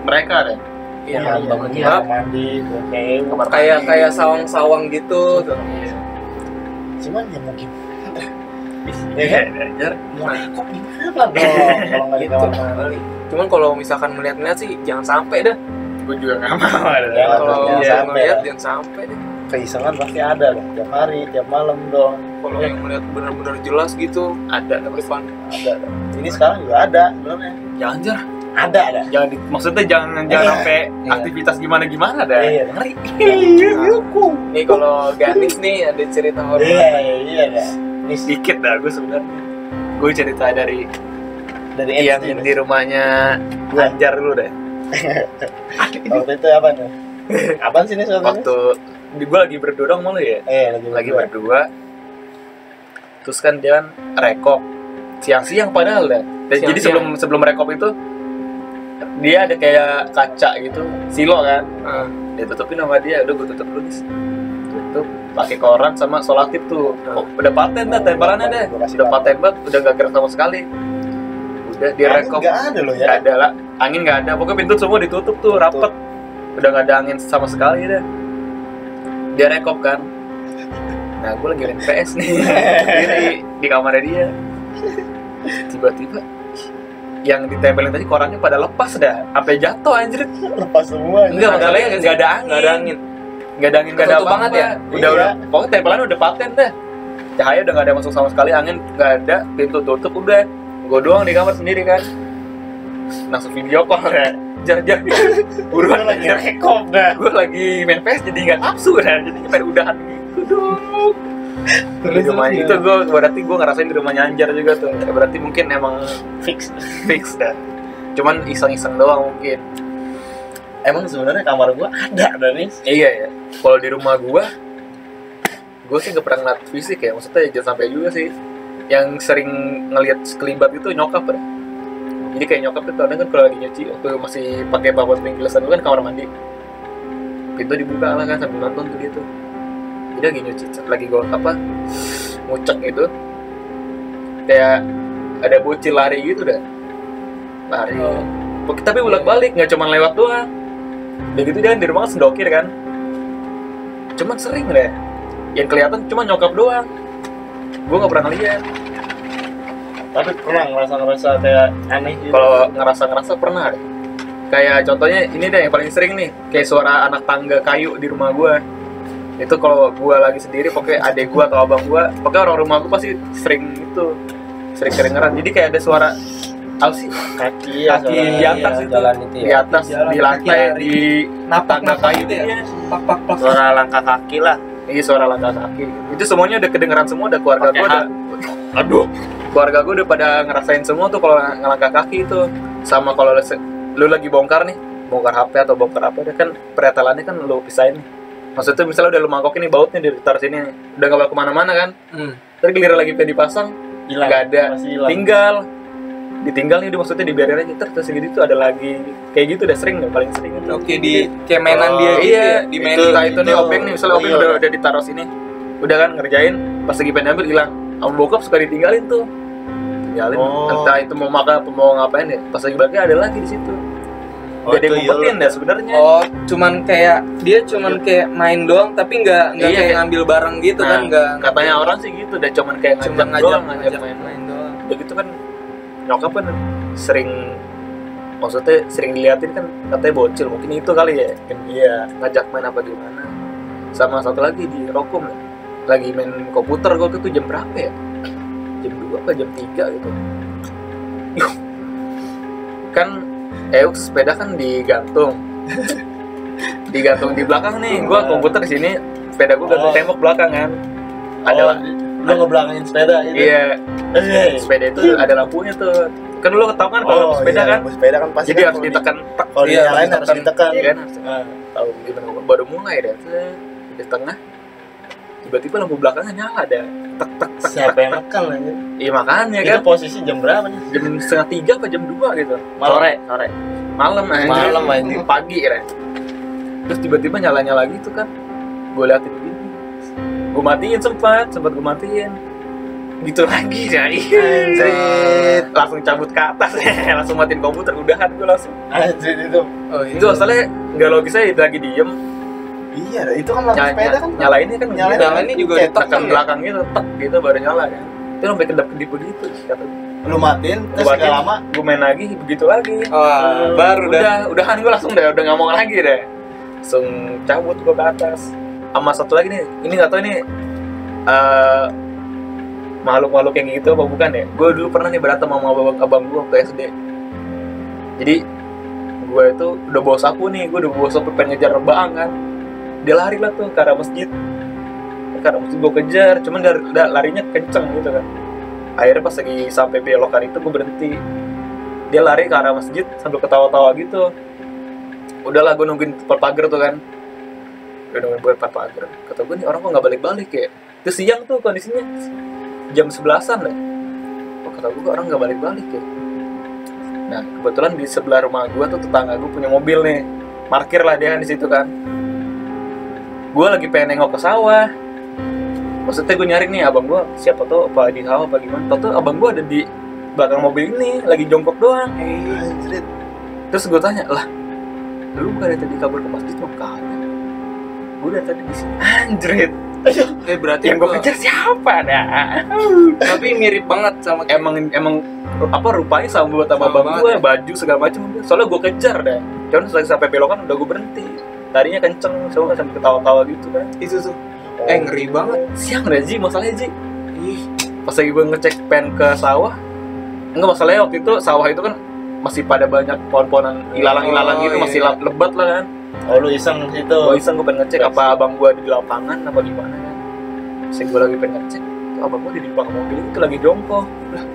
B: mereka deh
C: Iya,
A: iya, bangun kamar mandi, kayak
C: kayak kayak sawang-sawang gitu tuh.
B: Iya.
A: cuman ya mungkin
B: Iya,
A: kan? mau gimana dong kalau nggak
C: gitu. Cuman kalau misalkan melihat-lihat sih jangan sampai dah.
B: gue juga nggak mau
A: Ya,
C: Kalau
A: jangan
C: melihat jangan sampai deh.
A: keisengan pasti ada lah tiap hari tiap malam dong
C: Kalau yang melihat benar-benar jelas gitu
B: ada
C: depan.
A: ada ini sekarang juga ada sebenarnya
B: jangan jar
A: ada ada.
B: Jangan di- maksudnya jangan jangan
A: Iya.
B: sampai
E: Iya.
B: aktivitas gimana gimana dah
A: Iya.
B: ngeri.
C: Nih kalau Ganis nih ada cerita horor.
A: iya iya iya.
B: Ini sedikit dah gue sebenarnya. Gue cerita dari
A: dari
B: yang
A: SD
B: di rumahnya Anjar dulu deh.
A: Waktu itu apa tuh? Apaan sih ini sebenarnya?
B: Waktu di gue lagi berdua dong malu ya?
A: Eh lagi
B: lagi
A: berdua.
B: terus kan dia kan rekop siang-siang padahal dah Dan jadi
C: Siang-siang.
B: sebelum sebelum rekop itu dia ada kayak kaca gitu silo kan.
C: Ah,
B: dia tutupin sama dia udah gue tutup dulu tutup pakai koran sama solatif tuh. Oh, udah paten dah tempelannya deh. udah paten banget udah gak gerak sama sekali. Udah rekop
A: nggak ada loh ya.
B: Nggak ada lah. Angin nggak ada. Pokoknya pintu semua ditutup tuh rapet. Udah nggak ada angin sama sekali deh. Dia rekop kan. Nah gue lagi main PS nih. Sendiri di kamarnya dia. Tiba-tiba yang ditempelin tadi korannya pada lepas dah. Sampai jatuh anjir.
A: Lepas semua ini.
B: enggak masalahnya nggak ada angin.
C: Nggak ada angin.
B: nggak ada angin nggak ada
C: Ketutup
B: apa
C: banget ya?
B: udah
A: Iya.
B: udah. Pokoknya tempelannya udah paten deh cahaya udah nggak ada masuk sama sekali angin nggak ada pintu tutup udah. Gue doang di kamar sendiri kan. Langsung video call ya jar jar buruan
A: lagi
B: jar
A: rekop dah.
B: Gue lagi main PS jadi nggak nafsu kan jadi pengen udahan gitu dong di rumah itu gue berarti gue ngerasain di rumahnya Anjar juga tuh. Ya, berarti mungkin emang
A: fix.
B: fix dah. Cuman iseng-iseng doang mungkin.
A: Emang sebenarnya kamar gua ada ada nih
B: iya ya kalau di rumah gue gue sih gak pernah ngeliat fisik ya. Maksudnya jangan sampai juga sih. Yang sering ngelihat sekelibat itu nyokap ya jadi kayak nyokap itu kadang kan kalau lagi nyuci waktu masih pakai babot pinggilasan dulu kan kamar mandi. Pintu dibuka lah kan sambil nonton tuh dia tuh jadi lagi nyuci lagi gue apa ngucek gitu. Kayak ada bocil lari gitu dah. Lari. Tapi bolak balik nggak cuma lewat doang. Gitu dia kan di rumah kan sendokir kan. Cuman sering deh. Yang kelihatan cuma nyokap doang. Gue nggak pernah ngeliat.
A: Tapi pernah ngerasa ngerasa kayak aneh gitu?
B: Kalau ngerasa ngerasa pernah deh. Kayak contohnya ini deh yang paling sering nih. Kayak suara anak tangga kayu di rumah gue itu kalau gue lagi sendiri pokoknya adek gue atau abang gue pokoknya orang rumah gue pasti sering itu sering kedengeran jadi kayak ada suara apa sih
A: kaki
B: kaki di atas
E: Iya,
B: itu
E: jalan itu
B: di
E: ya
B: atas
G: Jalan
B: di lantai di
G: napak
B: tangga
G: napak
B: kayu
G: gitu ya
B: Iya.
G: pak pak pak
A: suara langkah kaki lah
B: Iya suara langkah kaki. Itu semuanya udah kedengeran semua, udah keluarga gue udah. Aduh. Keluarga gue udah pada ngerasain semua tuh kalau ngelangkah kaki itu. Sama kalau lu, lagi bongkar nih, bongkar HP atau bongkar apa, dia kan pretelannya kan lu pisahin nih. Maksudnya misalnya udah lu mangkokin nih bautnya dari taruh sini. Udah gak bakal ke mana-mana kan.
G: Hmm.
B: Terus giliran lagi pengen dipasang,
A: hilang
B: nggak ada.
A: hilang
B: Tinggal ditinggal nih udah maksudnya dibiarin aja terus terus gitu tuh ada lagi kayak gitu udah sering deh paling sering itu
G: oke di kayak mainan dia
A: Oh,
G: gitu
B: iya,
G: ya di
B: itu,
G: mainin
B: entah itu nih
A: itu.
B: obeng nih, misalnya
A: Oh,
B: obeng
A: iya.
B: udah udah ditaruh sini, udah kan ngerjain, pas lagi pengen ambil hilang, sama bokap suka ditinggalin tuh, tinggalin,
A: Oh.
B: entah itu mau makan, mau ngapain ya, pas lagi balik ada lagi di situ,
A: Oh,
B: jadi
A: itu
B: ngumpetin
A: iya.
B: dah sebenarnya,
G: Oh, cuman kayak dia cuman kayak main doang tapi nggak nggak
B: Iya,
G: kayak ngambil barang gitu
B: Nah,
G: kan nggak
B: katanya orang sih gitu, udah cuman kayak ngajak,
G: cuman ngajak
B: doang,
G: ngajak
B: ngajak main,
G: main doang.
B: udah gitu kan nyokap kan sering, maksudnya sering diliatin kan katanya bocil, mungkin itu kali ya, kan
A: iya
B: ngajak main apa gimana sama satu lagi di Rokom lah lagi main komputer gue itu jam berapa ya? Jam 2 apa jam 3 gitu. Kan eh sepeda kan digantung. Digantung di belakang nih. Gue komputer di sini sepeda gue gantung
A: Oh.
B: tembok belakang kan. Ada
A: oh, lu ngebelakangin sepeda itu
B: iya.
A: Eh,
B: sepeda itu ada lampunya tuh. Kan lu tau kan kalau
D: Oh,
B: sepeda
D: iya,
B: kan?
D: sepeda kan pasti
B: jadi
D: kan
B: harus ditekan. tek
D: kalau
G: Iya,
D: dinyalain harus
B: ditekan. Iya kan?
A: Ah,
B: tahu gimana? Gua baru mulai deh. Di tengah. Tiba-tiba lampu belakangnya nyala ada tek tek tek
A: siapa yang nekan anjir?
B: iya makanya
A: itu
B: kan.
A: posisi jam berapa nih?
B: Jam setengah tiga apa jam dua gitu.
A: Malam. sore sore.
B: Malam anjir.
A: Malam, anjir.
B: pagi ya terus tiba-tiba nyala nyala gitu kan. Gue liatin gini gue matiin sempat sempat gue matiin. Gitu lagi ya Anjir. langsung cabut ke atas langsung matiin komputer udahan gue langsung.
A: Anjir itu.
G: Oh,
B: itu asalnya nggak logis aja lagi diem
D: iya itu kan lampu
B: Ny-
D: sepeda kan
B: ny- nyalainnya kan
D: Nyalain
B: gitu.
G: Nyalainnya juga ditekan
B: tekan
G: ya?
B: belakang gitu tek gitu baru nyala kan itu sampai kedap kedip begitu kata
D: lu matiin terus gak lama?
B: gue main lagi begitu lagi.
G: Wah, baru dah.
B: udah udahan gue langsung deh udah mau lagi deh. Langsung cabut gue ke atas. Sama satu lagi nih ini nggak tahu ini eh makhluk-makhluk yang gitu apa bukan ya? Gue dulu pernah nih berantem sama abang, abang gue waktu SD. Jadi gue itu udah bawa sapu nih gue udah bawa sapu pengen ngejar rebang kan dia lari lah tuh ke arah masjid. Ke arah masjid gue kejar cuman dia, dia larinya kenceng gitu kan. Akhirnya pas lagi sampai belokan itu gue berhenti. Dia lari ke arah masjid sambil ketawa-tawa gitu. Udahlah gue nungguin depan pagar tuh kan. Gue nungguin depan pagar. Kata gue nih orang kok nggak balik-balik ya? Itu siang tuh kondisinya. Jam sebelasan deh. Kok kata gue orang nggak balik-balik ya? Nah kebetulan di sebelah rumah gue tuh tetangga gue punya mobil nih. Parkir lah dia di situ kan gue lagi pengen nengok ke sawah. Maksudnya gue nyari nih abang gue siapa tuh apa di sawah apa gimana? Tau tuh abang gue ada di belakang mobil ini lagi jongkok doang.
D: Anjrit.
B: terus gue tanya lah lu dari tadi kabur ke masjid mau kagak gue dari tadi di sini. Anjrit.
G: Eh berarti
B: yang gue
G: gua-
B: kejar siapa dah?
G: Tapi mirip banget sama
B: emang emang apa rupanya sama buat sama abang gue baju segala macam soalnya gue kejar deh cuman setelah sampai belokan udah gue berhenti tadinya kenceng soalnya sampai ketawa-tawa gitu kan.
G: Itu tuh. Eh ngeri banget.
B: siang deh Ji masalahnya Ji. Pas lagi gue ngecek pen ke sawah enggak masalahnya waktu itu sawah itu kan masih pada banyak pohon-pohonan ilalang-ilalang
G: Oh,
B: gitu
G: iya.
B: masih lebat lah kan.
A: Oh lu iseng situ.
B: Gue iseng gue pengen ngecek apa abang gue di lapangan apa gimana kan. Saya gue lagi pengen ngecek itu abang gue di belakang mobil itu lagi jongkok. Lah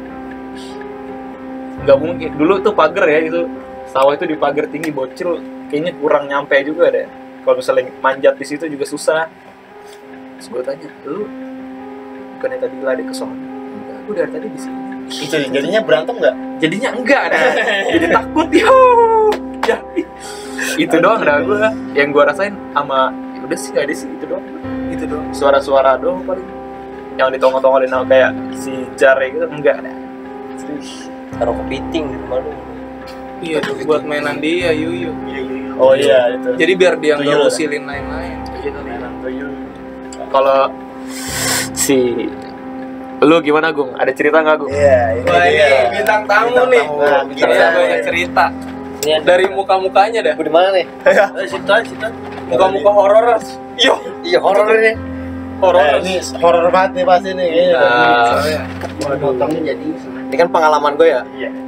B: nggak mungkin. Dulu tuh pagar ya itu sawah itu di pagar tinggi bocil kayaknya kurang nyampe juga deh. Kalau misalnya manjat di situ juga susah. Terus gue tanya lu bukannya tadi lari ke sana enggak gue dari tadi di sini.
A: Itu jadinya berantem nggak?
B: Jadinya enggak dah jadi takut yo. Ya. Itu doang dah gue yang gue rasain sama ya udah sih gak ada sih itu doang. Itu doang. Suara-suara doang paling. Yang ditongol-tongolin kayak si jar gitu enggak ada.
E: Taruh kepiting di rumah lu
G: Iya tuh buat mainan dia Yuyu.
A: oh iya itu
G: Jadi biar dia nggak
A: Tuyul.
G: usilin lain-lain.
A: mainan tuyul
B: kalau si lu gimana gung ada cerita nggak gung
D: iya ini
G: Wah ini bintang tamu
D: Bintang
G: nih.
D: tamu.
A: Nah,
G: Kita
D: Iya.
G: banyak cerita
E: ini ada
G: dari muka-mukanya dah.
E: Gua di mana nih
A: eh situ aja situ
G: Muka-muka horor. Yo,
E: iya horor ini
G: horor.
A: Eh, ini horor banget nih pasti nih kayaknya.
B: Ah.
G: Soalnya
E: potongnya jadi
F: ini kan pengalaman gue ya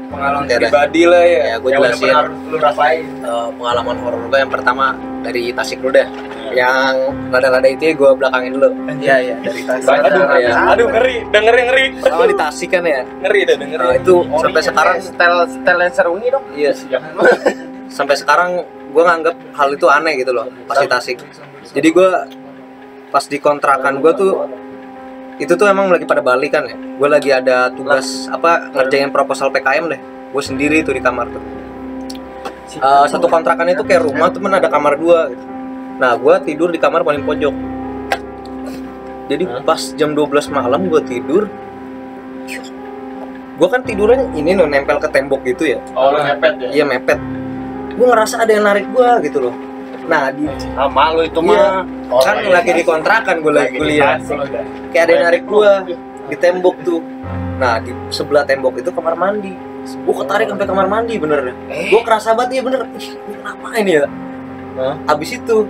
C: pengalaman
F: dah.
C: pribadi lah ya.
F: Ya gue
A: Yang
F: jelasin.
A: lu rasain.
F: eh, pengalaman horor gue yang pertama dari Tasik dulu deh. Yang rada-rada itu ya gue belakangin dulu.
C: Iya iya dari Tasik.
F: Aduh, ya.
C: aduh ngeri. Denger ngeri.
F: Pertama di Tasik kan ya?
C: Ngeri dah denger
F: Nah, itu sampai sekarang
A: style style yang seru ini dong.
F: iya. Sampai sekarang gue nganggap hal itu aneh gitu loh pas di Tasik. Jadi gue pas di kontrakan gue tuh itu tuh emang lagi pada balik kan ya? Gue lagi ada tugas apa ngerjain proposal PKM deh. Gue sendiri tuh di kamar tuh. Eh, satu kontrakan itu kayak rumah temen ada kamar dua gitu. nah gue tidur di kamar paling pojok. Jadi pas jam 12 malam gue tidur gue kan tidurnya ini loh nempel ke tembok gitu ya.
A: Oh, lu mepet ya.
F: iya mepet. Gue ngerasa ada yang narik gue gitu loh nah di
A: Sama lu itu
F: Iya.
A: mah.
F: kan lagi di kontrakan gue lagi kuliah. kayak ada yang narik gue di tembok tuh. Nah di sebelah tembok itu kamar mandi. Gue ketarik sampai kamar mandi bener. Gue kerasa banget ya bener. Ih kenapa ini ya? Abis itu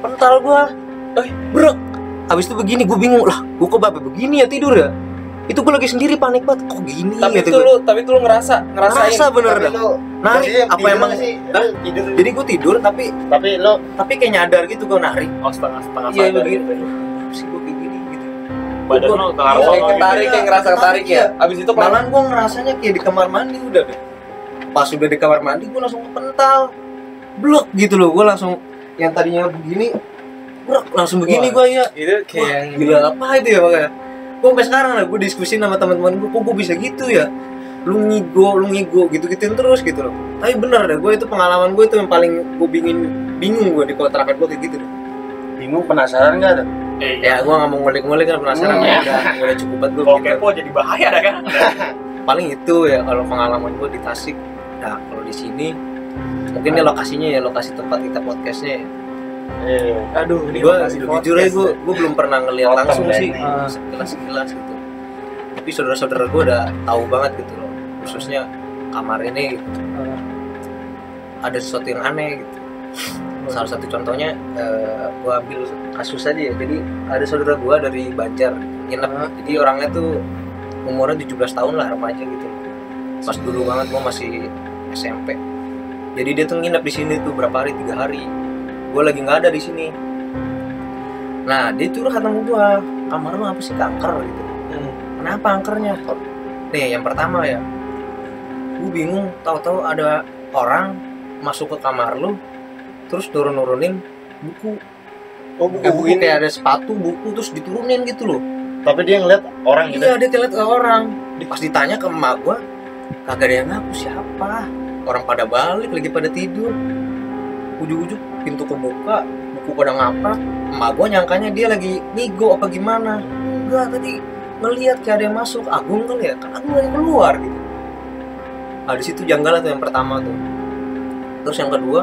F: pental gue eh bro abis itu begini gue bingung lah gue kok bapak begini ya tidur ya itu gue lagi sendiri panik banget. Kok gini?
C: Tapi
F: gitu
C: itu lu tapi itu lu ngerasa ngerasain.
F: Ngerasa bener
A: Tapi
F: dah.
A: lu
F: narik
A: jadi
F: apa
A: tidur
F: emang
A: sih? Lu tidur.
F: jadi gue tidur tapi
A: Tapi lu
F: tapi kayak nyadar gitu gue narik
B: Oh setengah setengah
F: Iya,
B: sadar gitu.
F: Apa sih gue kayak gini gitu.
B: Badan
F: Gua-
B: lu ke
F: Iya,
B: arah
C: kayak
B: sono gitu.
C: ketarik kayak ngerasa ketarik ya. Abis itu
F: Malah gue ngerasanya kayak di kamar mandi udah deh. Pas udah di kamar mandi gue langsung kepental Blok gitu loh, gue langsung Yang tadinya begini Blok, langsung begini gue ya.
C: itu kayak
F: gila apa itu ya makanya Gue sampai sekarang lah, gue diskusi sama teman-teman gue Kok gue bisa gitu ya lu ngigo, lu ngigo, gitu-gituin terus gitu loh Tapi bener deh, gue itu pengalaman gue itu yang paling gue bingin bingung gue di kontrakan gue kayak gitu deh
A: bingung penasaran nggak tuh?
B: Eh,
F: Ya gue gak mau ngulik-ngulik kan penasaran
A: Hmm.
F: ya udah, udah cukup banget gue
B: Kalau
F: gitu.
B: kepo jadi bahaya dah kan.
F: paling itu ya kalau pengalaman gue di Tasik nah kalau di sini mungkin ini lokasinya ya lokasi tempat kita podcastnya ya.
A: Iya.
C: aduh ini
F: gue jujur aja gue gue belum pernah ngeliat langsung sih.
A: Ini.
F: sekilas sekilas gitu. Tapi saudara-saudara gue udah tahu banget gitu loh. Khususnya kamar ini gitu. ada sesuatu yang aneh gitu. Salah satu contohnya gue ambil kasus aja. Ya jadi ada saudara gue dari Banjar nginep. Jadi orangnya tuh umurnya 17 tahun lah remaja gitu. Pas dulu banget gue masih SMP jadi dia tuh nginep di sini tuh berapa hari? Tiga hari gue lagi nggak ada di sini. Nah dia curhat sama gue kamar lu apa sih? Kanker gitu. Kenapa angkernya nih yang pertama ya. Gue bingung tahu-tahu ada orang masuk ke kamar lu terus turun-nurunin buku.
A: Oh, buku,
F: eh, buku kayak ada sepatu buku terus diturunin gitu loh.
A: Tapi dia ngeliat orang gitu.
F: Iya dia lihat ke orang. Pas ditanya ke emak gua, kagak ada yang ngaku siapa. Orang pada balik lagi pada tidur. Ujuk-ujuk pintu kebuka, buku pada ngaprak. Emak gua nyangkanya dia lagi ngigo apa gimana. Enggak tadi ngelihat kayak ada yang masuk. Agung kali ya, kan Agung lagi keluar gitu. Nah di situ janggal tuh yang pertama tuh. Terus yang kedua,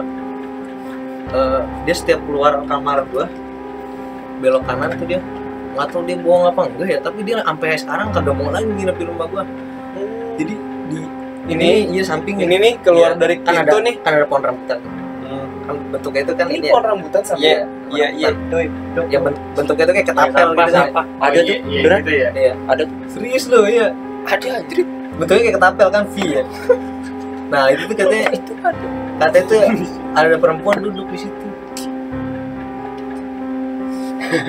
F: eh, dia setiap keluar kamar gua belok kanan tuh dia nggak tahu dia bohong apa enggak ya tapi dia sampai sekarang kagak mau lagi nginep di rumah gua jadi di
C: Ini-
F: iya samping
C: ini nih keluar
F: Iya,
C: dari
F: kan ada
C: pintu nih
F: kan ada pohon rambutan bentuknya itu kan
C: ini
F: ini
C: pohon rambutan sama
F: Iya,
C: iya iya.
F: Ya ben- bentuknya itu kayak ketapel gitu kan
B: Oh,
F: ada
B: iya,
F: tuh
B: iya,
F: beneran?
B: gitu ya.
F: iya ada serius loh iya. Ada anjir. Bentuknya kayak ketapel kan V ya. Nah itu tuh katanya itu ada. katanya tuh ada perempuan duduk di situ.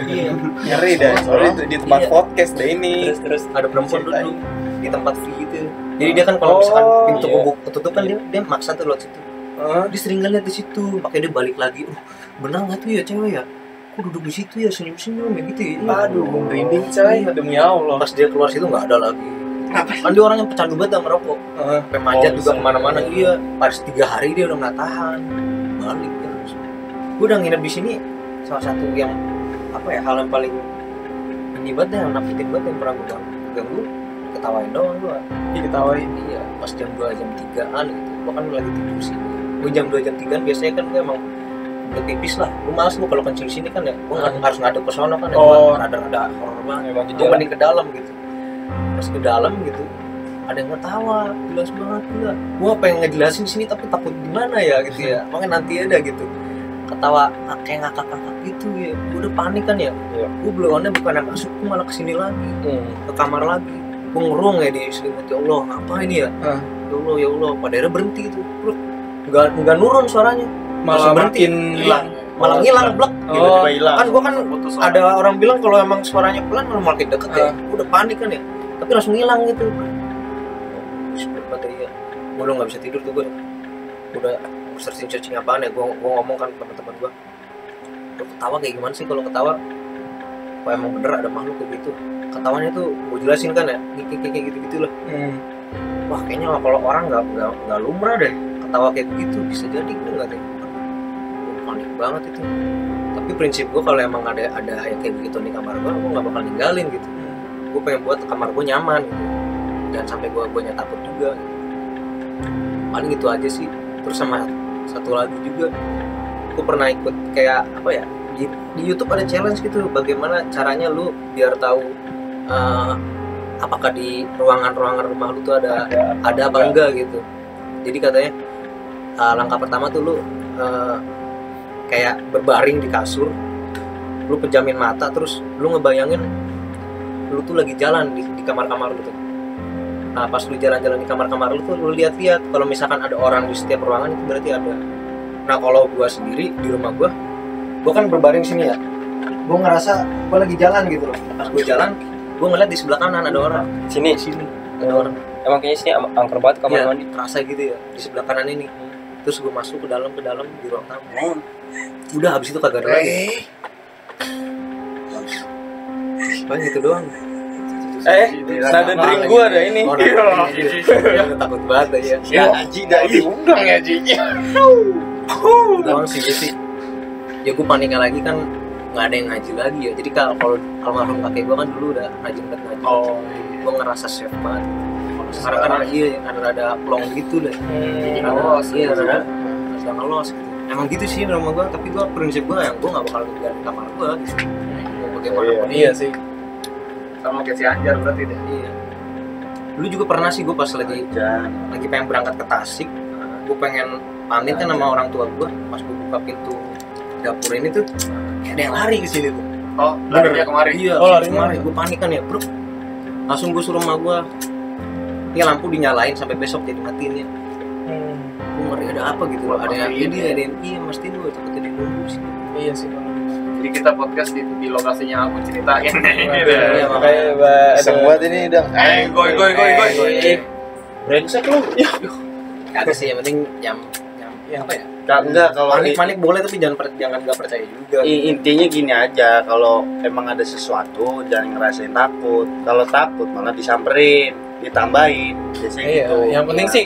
F: Iya.
C: Ngeri dah soalnya itu di tempat
F: Iya.
C: podcast dah ini.
F: Terus terus. Ada perempuan duduk di tempat V itu. Jadi dia kan kalau misalkan
C: Oh,
F: pintu
C: iya.
F: ketutup kan dia dia maksa tuh lewat situ
C: Hah?
F: dia sering ngeliat di situ. Makanya dia balik lagi uh benar nggak tuh ya cewek ya? Kok duduk di situ ya? Senyum senyum ya gitu ya.
C: Aduh merinding coy. Demi Allah.
F: Pas dia keluar situ nggak ada lagi. Kan dia orang yang pecandu banget sama rokok.
C: Hah?
F: sampai manjat
C: Oh,
F: juga
C: ke
F: mana-mana. Iya pas tiga hari dia udah nggak tahan. Balik terus. Gue udah nginep di sini. Salah satu yang apa ya hal yang paling ini banget yang nakutin banget yang pernah gue ganggu ketawain doang gue
C: diketawain?
F: Iya pas jam 2 jam 3an gitu. Gue kan lagi tidur sini gue jam 2 jam 3 biasanya kan gue emang udah pipis lah. Gue males gue kalau kencing sini kan ya. Gue nggak harus ngadep ke sono kan ya.
C: Oh.
F: ada ada horor banget.
C: Emang
F: jadi
C: di
F: gue mending ke dalam gitu. Pas ke dalam gitu ada yang ketawa. Jelas banget gila gue pengen ngejelasin sini tapi takut gimana ya gitu ya. Makanya nanti ada gitu. Ketawa ah, kayak ngakak-ngakak gitu ya. Gue udah panik kan ya.
C: Iya.
F: gue belum bukan masuk gue malah ke sini lagi.
C: Hmm.
F: ke kamar lagi. Gue ngerung ya di selimut ya Allah apa ini ya?
C: Ah.
F: ya Allah ya Allah. Pada akhirnya berhenti itu Bro. Nggak nggak nurun suaranya.
C: Malah
F: berhenti.
C: hilang.
F: Malah ngilang blek.
C: oh
A: hilang.
F: Kan gue kan
B: Putus
F: ada orang bilang kalau emang suaranya pelan malah makin deket ya.
C: Ah.
F: udah panik kan ya? Tapi langsung hilang gitu. Ya gue udah nggak bisa tidur tuh gue udah searching searching apaan ya? Gue gue ngomong kan ke teman-teman gue lu ketawa kayak gimana sih kalau ketawa? Apa emang bener ada makhluk kayak gitu? Ketawanya tuh gue jelasin kan ya? Kayak gitu gitu lah
C: Hmm.
F: wah kayaknya kalau orang nggak nggak lumrah deh ketawa kayak begitu bisa jadi gue nggak Gua panik banget itu. Tapi prinsip gue kalau emang ada ada yang kayak begitu di kamar gue gue nggak bakal ninggalin gitu. Gue pengen buat kamar gue nyaman gitu. Jangan sampai gue gue takut juga. Gitu. paling itu aja sih. Terus sama satu lagi juga gue pernah ikut kayak apa ya di, di YouTube ada challenge gitu. Bagaimana caranya lu biar tahu eh, apakah di ruangan-ruangan rumah lu tuh ada ada apa enggak gitu. Jadi katanya uh, langkah pertama tuh lu uh, kayak berbaring di kasur lu pejamin mata terus lu ngebayangin lu tuh lagi jalan di, di kamar-kamar lu tuh. Nah pas lu jalan-jalan di kamar-kamar lu tuh lu lihat-lihat kalau misalkan ada orang di setiap ruangan itu berarti ada. Nah kalau gua sendiri di rumah gua gua kan berbaring sini ya. Gua ngerasa gua lagi jalan gitu loh. Pas gua jalan gua ngeliat di sebelah kanan ada orang.
E: Sini.
F: sini ada orang.
E: Emang kayaknya sini angker banget kamar
F: Iya,
E: mandi.
F: terasa gitu ya di sebelah kanan ini terus gue masuk ke dalam ke dalam di ruang tamu. Udah habis itu kagak ada lagi. Paling gitu doang.
C: Eh nada drink gua ada ini.
F: Oh, nah, iya. takut banget ya
A: ya Haji dah. Diundang ya Ji
F: doang sih gue sih ya gue paniknya lagi kan nggak ada yang ngaji lagi ya. Jadi kalau kalau almarhum kakek gue kan dulu udah rajin banget ngaji.
B: Oh
F: gue ngerasa safe banget sekarang kan iya ada ada plong gitu deh.
C: Hmm.
F: ngelos iya ada ada ngelos gitu. emang gitu sih rumah gua tapi gua prinsip gua yang gua nggak bakal ninggalin kamar gua gitu. Mau bagaimanapun
C: iya sih.
B: Sama kayak si Anjar berarti deh.
F: Iya. Lu juga pernah sih gua pas lagi lagi pengen berangkat ke Tasik gua pengen pamit kan sama orang tua gua. Pas gua buka pintu dapur ini tuh kayak ada yang lari ke sini tuh.
B: Oh lari dia kemarin
F: iya
C: Oh, lari
F: kemarin gua panik kan ya bro langsung gua suruh sama gua ini lampu dinyalain sampai besok jadi matiin ya.
C: Hmm.
F: gue ngeri ada apa gitu? Loh ada yang ini ada yang iya mesti gue takut jadi nunggu sih.
C: Iya sih Bang.
B: jadi kita podcast di, di lokasinya aku ceritain. Gitu.
F: Iya,
C: makanya Mbak,
D: Iseng
C: ada-
D: buat ini dong
B: eh goy goy goy goy
F: Eh,
A: brengsek lu.
F: Ada sih yang penting yang yang apa ya?
A: Enggak kalau
F: panik panik boleh tapi jangan per- jangan nggak percaya juga
A: I- intinya gini aja kalau emang ada sesuatu jangan ngerasain takut. Kalau takut malah disamperin ditambahin biasanya
C: iya
A: gitu.
C: yang penting sih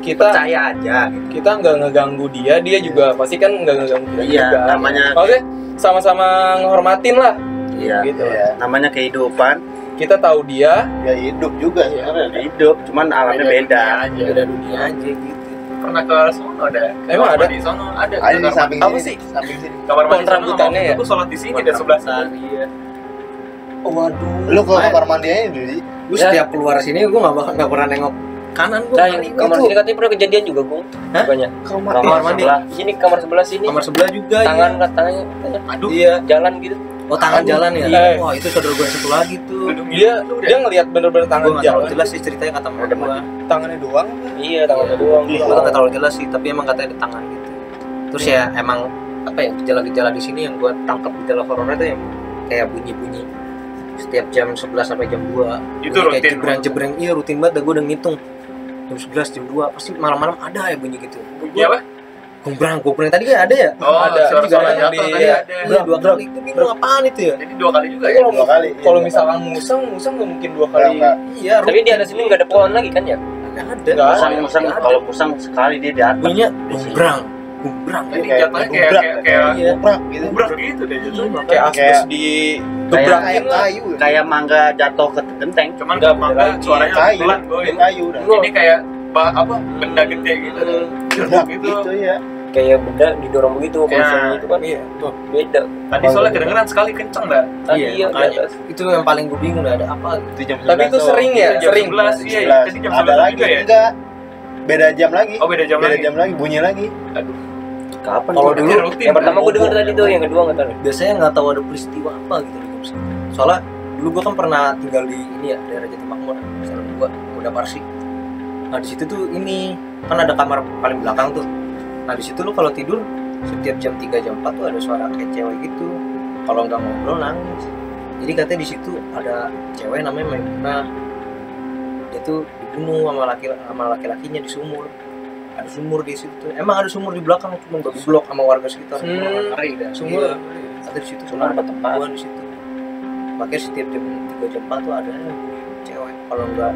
C: kita
A: percaya aja gitu.
C: kita nggak ngeganggu dia dia juga pasti kan nggak ngeganggu kita
A: Iya,
C: juga.
A: namanya-
C: oke sama-sama ngehormatin lah
A: iya
C: gitu.
D: Iya.
A: namanya kehidupan.
C: Kita tahu dia.
D: Ya hidup juga sebenarnya.
A: Hidup cuman alamnya beda
B: aja.
F: Beda dunia aja gitu.
B: Pernah ke sono ada?
C: Emang ada?
B: di sono ada.
D: Ada di samping
C: Apa sih?
D: samping sini.
B: Kamar mandi sono,
C: ya?
B: aku sholat di sini dan sebelah sini
F: iya
C: waduh.
D: Lu ke kamar mandi aja dulu
F: gue setiap keluar sini gue nggak bakal nggak pernah nengok kanan gue
E: Nah, kamar sini katanya pernah kejadian juga.
F: Hah?
E: Banyak.
F: kamar,
E: Kamar
F: mandi.
E: sebelah. Sini kamar sebelah sini.
F: kamar sebelah juga
E: Tangan
F: iya.
E: kan tangannya katanya
B: aduh.
F: Iya.
E: Jalan gitu.
F: oh tangan jalan ya?
C: Iya.
F: wah itu saudara gue yang satu lagi tuh.
C: Dia dia ngelihat bener-bener
F: gue
C: tangan
F: terlalu
C: jalan
F: jelas sih ceritanya kata mama gue
C: tangannya doang.
E: Iya, tangannya doang.
F: gue nggak terlalu jelas sih tapi emang katanya di tangan gitu. Terus ya emang apa ya gejala-gejala di sini yang gue tangkap gejala horornya tuh yang kayak bunyi-bunyi setiap jam 11 sampai jam 2
B: Itu
F: Bunyi kayak
B: rutin,
F: jebreng jebreng iya rutin banget dah gue udah ngitung. Jam 11 jam 2 pasti malam-malam ada ya bunyi gitu.
B: Bunyi apa?
F: Gombrang gombrang. Tadi kan ada ya?
B: Oh
C: Ada,
B: suara
C: juga
B: suara
C: di-
B: tadi
C: iya.
B: ada.
F: Iya dua kali. Itu bingung apaan itu ya?
B: Jadi dua kali juga ya?
C: Kalau
D: dua kali iya,
C: kalau misalkan musang musang nggak mungkin dua kali.
F: Iya
E: Tapi di atas sini nggak ada pohon lagi kan ya?
F: nggak ada.
C: Ada.
A: musang. Musang
F: ada.
A: kalau musang sekali dia di atas.
F: Bunyinya gombrang gombrang
B: jadi
D: Kayak
B: jatuhnya kayak kayak kayak
F: iya.
D: Gebrak gitu.
B: Gubrak gitu deh jatuhnya
C: kayak asbes di
A: kayak
C: gebrakin
D: kayak kayu. Ya.
A: kayak mangga jatuh ke genteng.
B: Cuman
E: Nggak,
B: mangga suaranya
D: kayu
B: pelan boy.
D: kayak kayu
B: ini kayak apa benda gede gitu.
D: Gebrak
B: gitu.
D: gitu ya
E: Kayak benda didorong begitu kalau
B: Iya.
E: misalnya itu kan.
C: Iya tuh
E: beda.
B: tadi soalnya kedengeran sekali kenceng dah.
E: Tadi
F: Iya,
E: iya, atas.
F: itu yang paling gue bingung ada apa?
D: Itu jam
C: tapi
D: 11
C: itu
D: tuh.
C: sering ya
B: jam
C: sering.
B: 11 iya
D: 11.
B: jadi jam
D: ada
B: 11
D: lagi
B: juga ya?
D: enggak? Beda jam lagi.
B: Oh beda jam
D: beda
B: lagi?
D: jam lagi bunyi lagi
A: kapan
F: Kalau dulu
B: rutin
E: Yang pertama gue dengar tadi tuh, yang kedua nggak tahu.
F: biasanya nggak tahu ada peristiwa apa gitu di segini. soalnya dulu gue kan pernah tinggal di ini ya daerah Jatimukmur misalnya gue udah Parsi. Nah di situ tuh ini kan ada kamar paling belakang tuh. Nah di situ lu kalau tidur setiap jam 3 jam 4 tuh ada suara kayak cewek gitu. Kalau nggak ngobrol nangis. Jadi katanya di situ ada cewek namanya Maimunah dia tuh dibunuh sama laki sama laki-lakinya di sumur ada sumur di situ. Emang ada sumur di belakang cuma gak diblok sama warga sekitar.
C: Hmm.
B: ngeri dah
F: sumur. ada di situ
E: Sumur apa tempat?
F: Gua di situ. Makanya setiap jam 3 jam 4 tuh ada cewek. Kalau nggak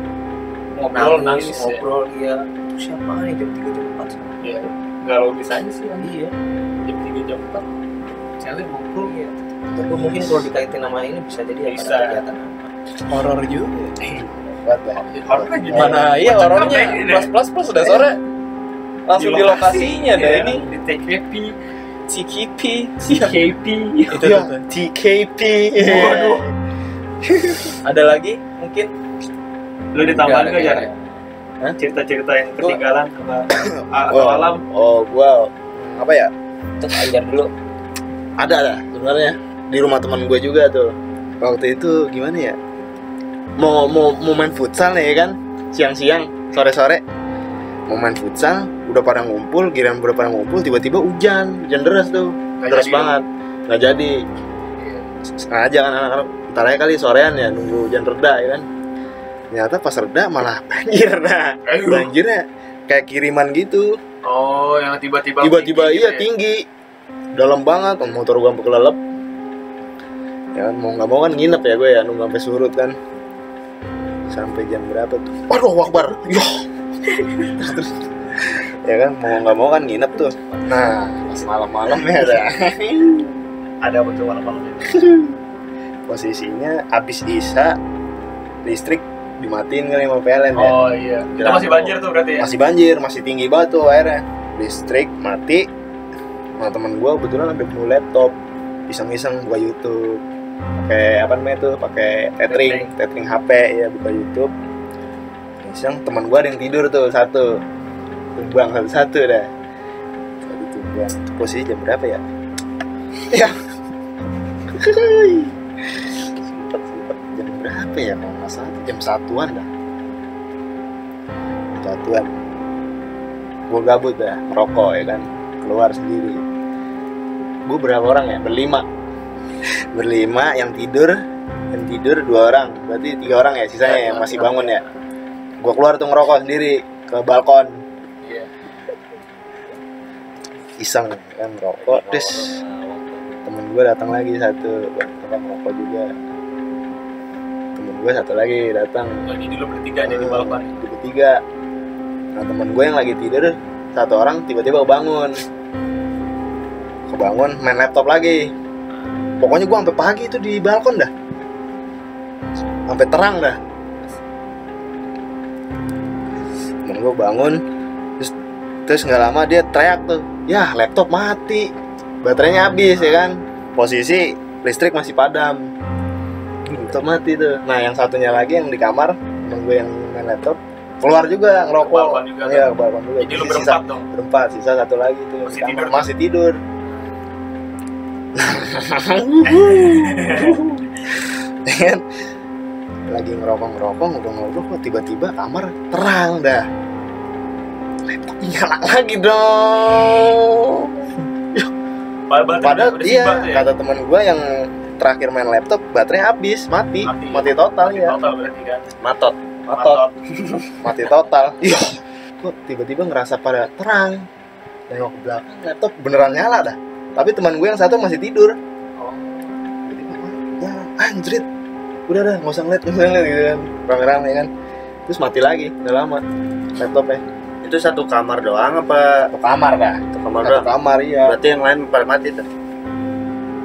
B: ngobrol
F: nangis,
B: nangis ya?
F: ngobrol iya. Itu siapa nih jam 3 jam 4
B: Iya. nggak logis aja sih kan
F: iya.
B: Jam tiga jam empat. Cewek ngobrol.
F: Iya. Tapi mungkin kalau dikaitin sama ini bisa jadi ada
B: Bisa.
F: kegiatan apa.
D: Horor juga. Kuat dah.
B: horornya jadi
C: Mana iya horornya plus plus plus udah sore langsung di lokasinya dah
B: Iya,
C: ini
B: di TKP
C: CKP
B: TKP
C: itu
D: Ya. TKP.
B: Waduh.
C: ada lagi mungkin
B: lu ditambahin
C: Nggak
B: ya cerita-cerita yang ketinggalan sama atau
D: Wow.
B: alam
D: Oh, gua apa ya?
E: Untuk anjar dulu.
D: Ada ada sebenarnya di rumah teman gue juga tuh. Waktu itu gimana ya? Mau mau mau main futsal nih ya kan? Siang-siang, sore-sore. Mau main futsal, udah pada ngumpul, giliran udah pada ngumpul, tiba-tiba hujan, hujan deras tuh,
B: Nggak
D: deras
B: jadi.
D: banget, nggak jadi. Sengaja kan anak-anak, ntar aja kali sorean ya, nunggu hujan reda ya kan. Ternyata pas reda malah banjir nah,
B: Aduh.
D: banjirnya kayak kiriman gitu.
B: oh yang tiba-tiba
D: tiba-tiba
B: tinggi
D: iya
B: gitu ya.
D: tinggi dalam banget motor gua sampai kelelep ya kan mau nggak mau kan nginep ya gue ya nunggu sampai surut kan sampai jam berapa tuh waduh wakbar ya terus, terus. ya kan mau nggak mau kan nginep tuh. Nah pas malam-malam ya ada.
B: Ada apa tuh malam-malam? Ini?
D: posisinya abis isa listrik dimatiin kali sama PLN ya.
B: Oh iya. Kita masih banjir tuh berarti ya?
D: Masih banjir masih tinggi banget tuh airnya. Listrik mati. Nah temen gue kebetulan sampai bawa laptop. Iseng-iseng buka YouTube. Pakai apa namanya tuh pakai tethering. Tethering. HP ya buka YouTube iseng teman gue ada yang tidur tuh satu. Tumbang satu-satu dah. Satu tumbang. Posisi jam berapa ya? Ya. Jam berapa ya? Kalau nggak salah jam satuan dah. Jam satuan. Gue gabut dah merokok ya kan? Keluar sendiri. Gue berapa orang ya? Berlima. Berlima yang tidur yang tidur dua orang. Berarti tiga orang ya sisanya yang masih bangun ya gue keluar tuh ngerokok sendiri ke balkon.
B: Iya.
D: iseng kan ngerokok. Terus temen gue datang lagi satu orang ngerokok juga. Temen gue satu lagi datang.
B: Lagi dulu bertiga nih di balkon.
D: Di bertiga. Nah temen gue yang lagi tidur satu orang tiba-tiba kebangun. Kebangun main laptop lagi. Pokoknya gue sampai pagi itu di balkon dah. Sampai terang dah gue bangun terus terus nggak lama dia teriak tuh ya laptop mati baterainya habis ya kan posisi listrik masih padam laptop mati tuh nah yang satunya lagi yang di kamar temen gue yang main laptop keluar juga ngerokok
B: juga
D: iya
B: kan?
D: balkon juga
B: jadi lu
D: Sisa-
B: berempat dong
D: berempat sisa satu lagi tuh
B: Masih
D: kamar.
B: tidur.
D: masih tidur Ya kan? lagi ngerokok ngerokok ngobrol-ngobrol kok tiba-tiba kamar terang dah nyala lagi dong?
B: Padahal baterai
D: padahal iya
B: ya?
D: kata teman gue yang terakhir main laptop baterainya habis mati.
B: Mati.
D: mati, total
B: Mati
D: ya
B: total berarti kan?
D: Matot. Matot. Mati total. Iya. Kok tiba-tiba ngerasa pada terang? Nengok ke belakang laptop beneran nyala dah. Tapi teman gue yang satu masih tidur. Tiba-tiba ya anjrit. Udah dah nggak usah ngeliat nggak usah ngeliat gitu kan. Rame-rame kan. Terus mati lagi udah lama laptopnya
A: Itu satu kamar doang apa?
D: Satu kamar dah
A: satu kamar
D: satu
A: doang?
D: kamar iya.
A: Berarti yang lain pada mati tuh.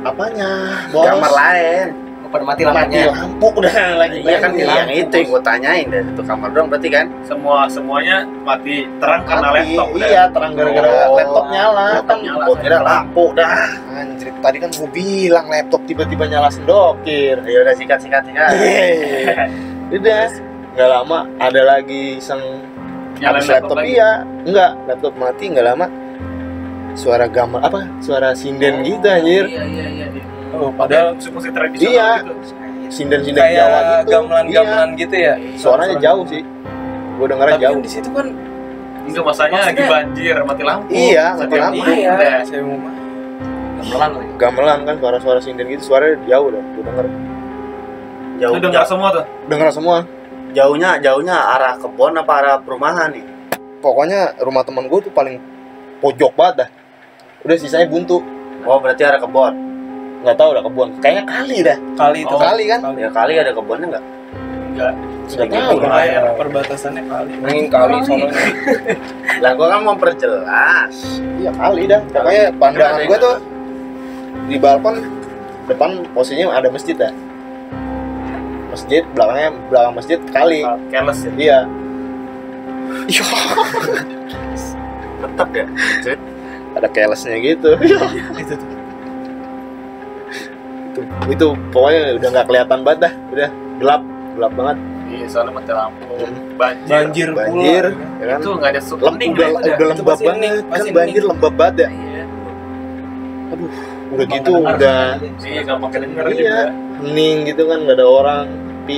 D: apanya? Bos
A: Kamar lain.
F: pada mati
D: mati
F: lampunya.
D: lampu udah lagi
A: Iya kan yang
D: lampu,
A: itu yang gue tanyain deh. Satu kamar doang berarti kan?
B: semua semuanya mati. Terang karena
D: Mati,
B: laptop udah.
D: Iya terang gara-gara
A: Oh,
D: laptop nyala.
B: Laptop
D: kan
B: nyala,
D: kira lampu dah. Anjir tadi kan gua bilang laptop tiba-tiba nyala sendokir.
A: Ya udah sikat sikat sikat.
D: Hehehe. udah. Nggak lama ada lagi iseng
B: nyalain
D: habis
B: laptop.
D: laptop iya. Enggak laptop mati nggak lama. Suara gambar apa? Suara sinden gitu anjir.
B: iya iya iya iya.
C: Oh, padahal
B: musik tradisional
D: Iya.
B: gitu.
D: Sinden-sinden Jawa
C: kayak
D: gitu.
C: gamelan-gamelan gitu ya?
D: Iya. suaranya. jauh sih. Gue dengernya
C: tapi
D: jauh.
C: kan di situ kan
B: Enggak masanya lagi banjir, mati lampu.
D: Iya, mati lampu.
C: iya saya mau
B: Gamelan lagi.
D: gamelan kan suara-suara sinden gitu. Suaranya jauh dah gue denger.
A: Jauh,
B: Lu dengar semua tuh?
D: denger semua
A: jauhnya jauhnya arah kebun apa arah perumahan nih?
D: pokoknya rumah temen gue tuh paling pojok banget dah udah sisanya buntu
A: Oh berarti arah kebun.
D: nggak tahu dah kebun kayaknya kali dah
C: kali itu
B: Oh,
D: kali kan
A: Ya kali ada kebunnya nggak?
B: Enggak.
D: nggak tahu
B: Iya.
D: dah
B: Air.
C: perbatasannya kali
G: Nangin kali sono.
A: Lah gua kan memperjelas.
D: iya kali dah pokoknya pandangan gue tuh di balkon depan posisinya ada masjid dah masjid belakangnya belakang masjid kali
B: Careless ya.
D: iya iya
A: Tetap ya.
D: ada carelessnya gitu
C: itu tuh
D: itu itu pokoknya udah nggak kelihatan banget dah udah gelap gelap banget
B: Iya, soalnya mati lampu.
D: Hmm.
B: Banjir.
C: banjir pula
D: banjir ya kan
B: Itu enggak ada
D: Lem,
B: sukening
D: udah,
B: dah.
D: udah lembab banget kan
C: pasti
D: banjir lembab banget ya
B: Iya.
D: Udah gitu udah
B: Iya, enggak pakai denger
D: Iya.
B: juga.
D: hening gitu kan nggak ada orang. Tapi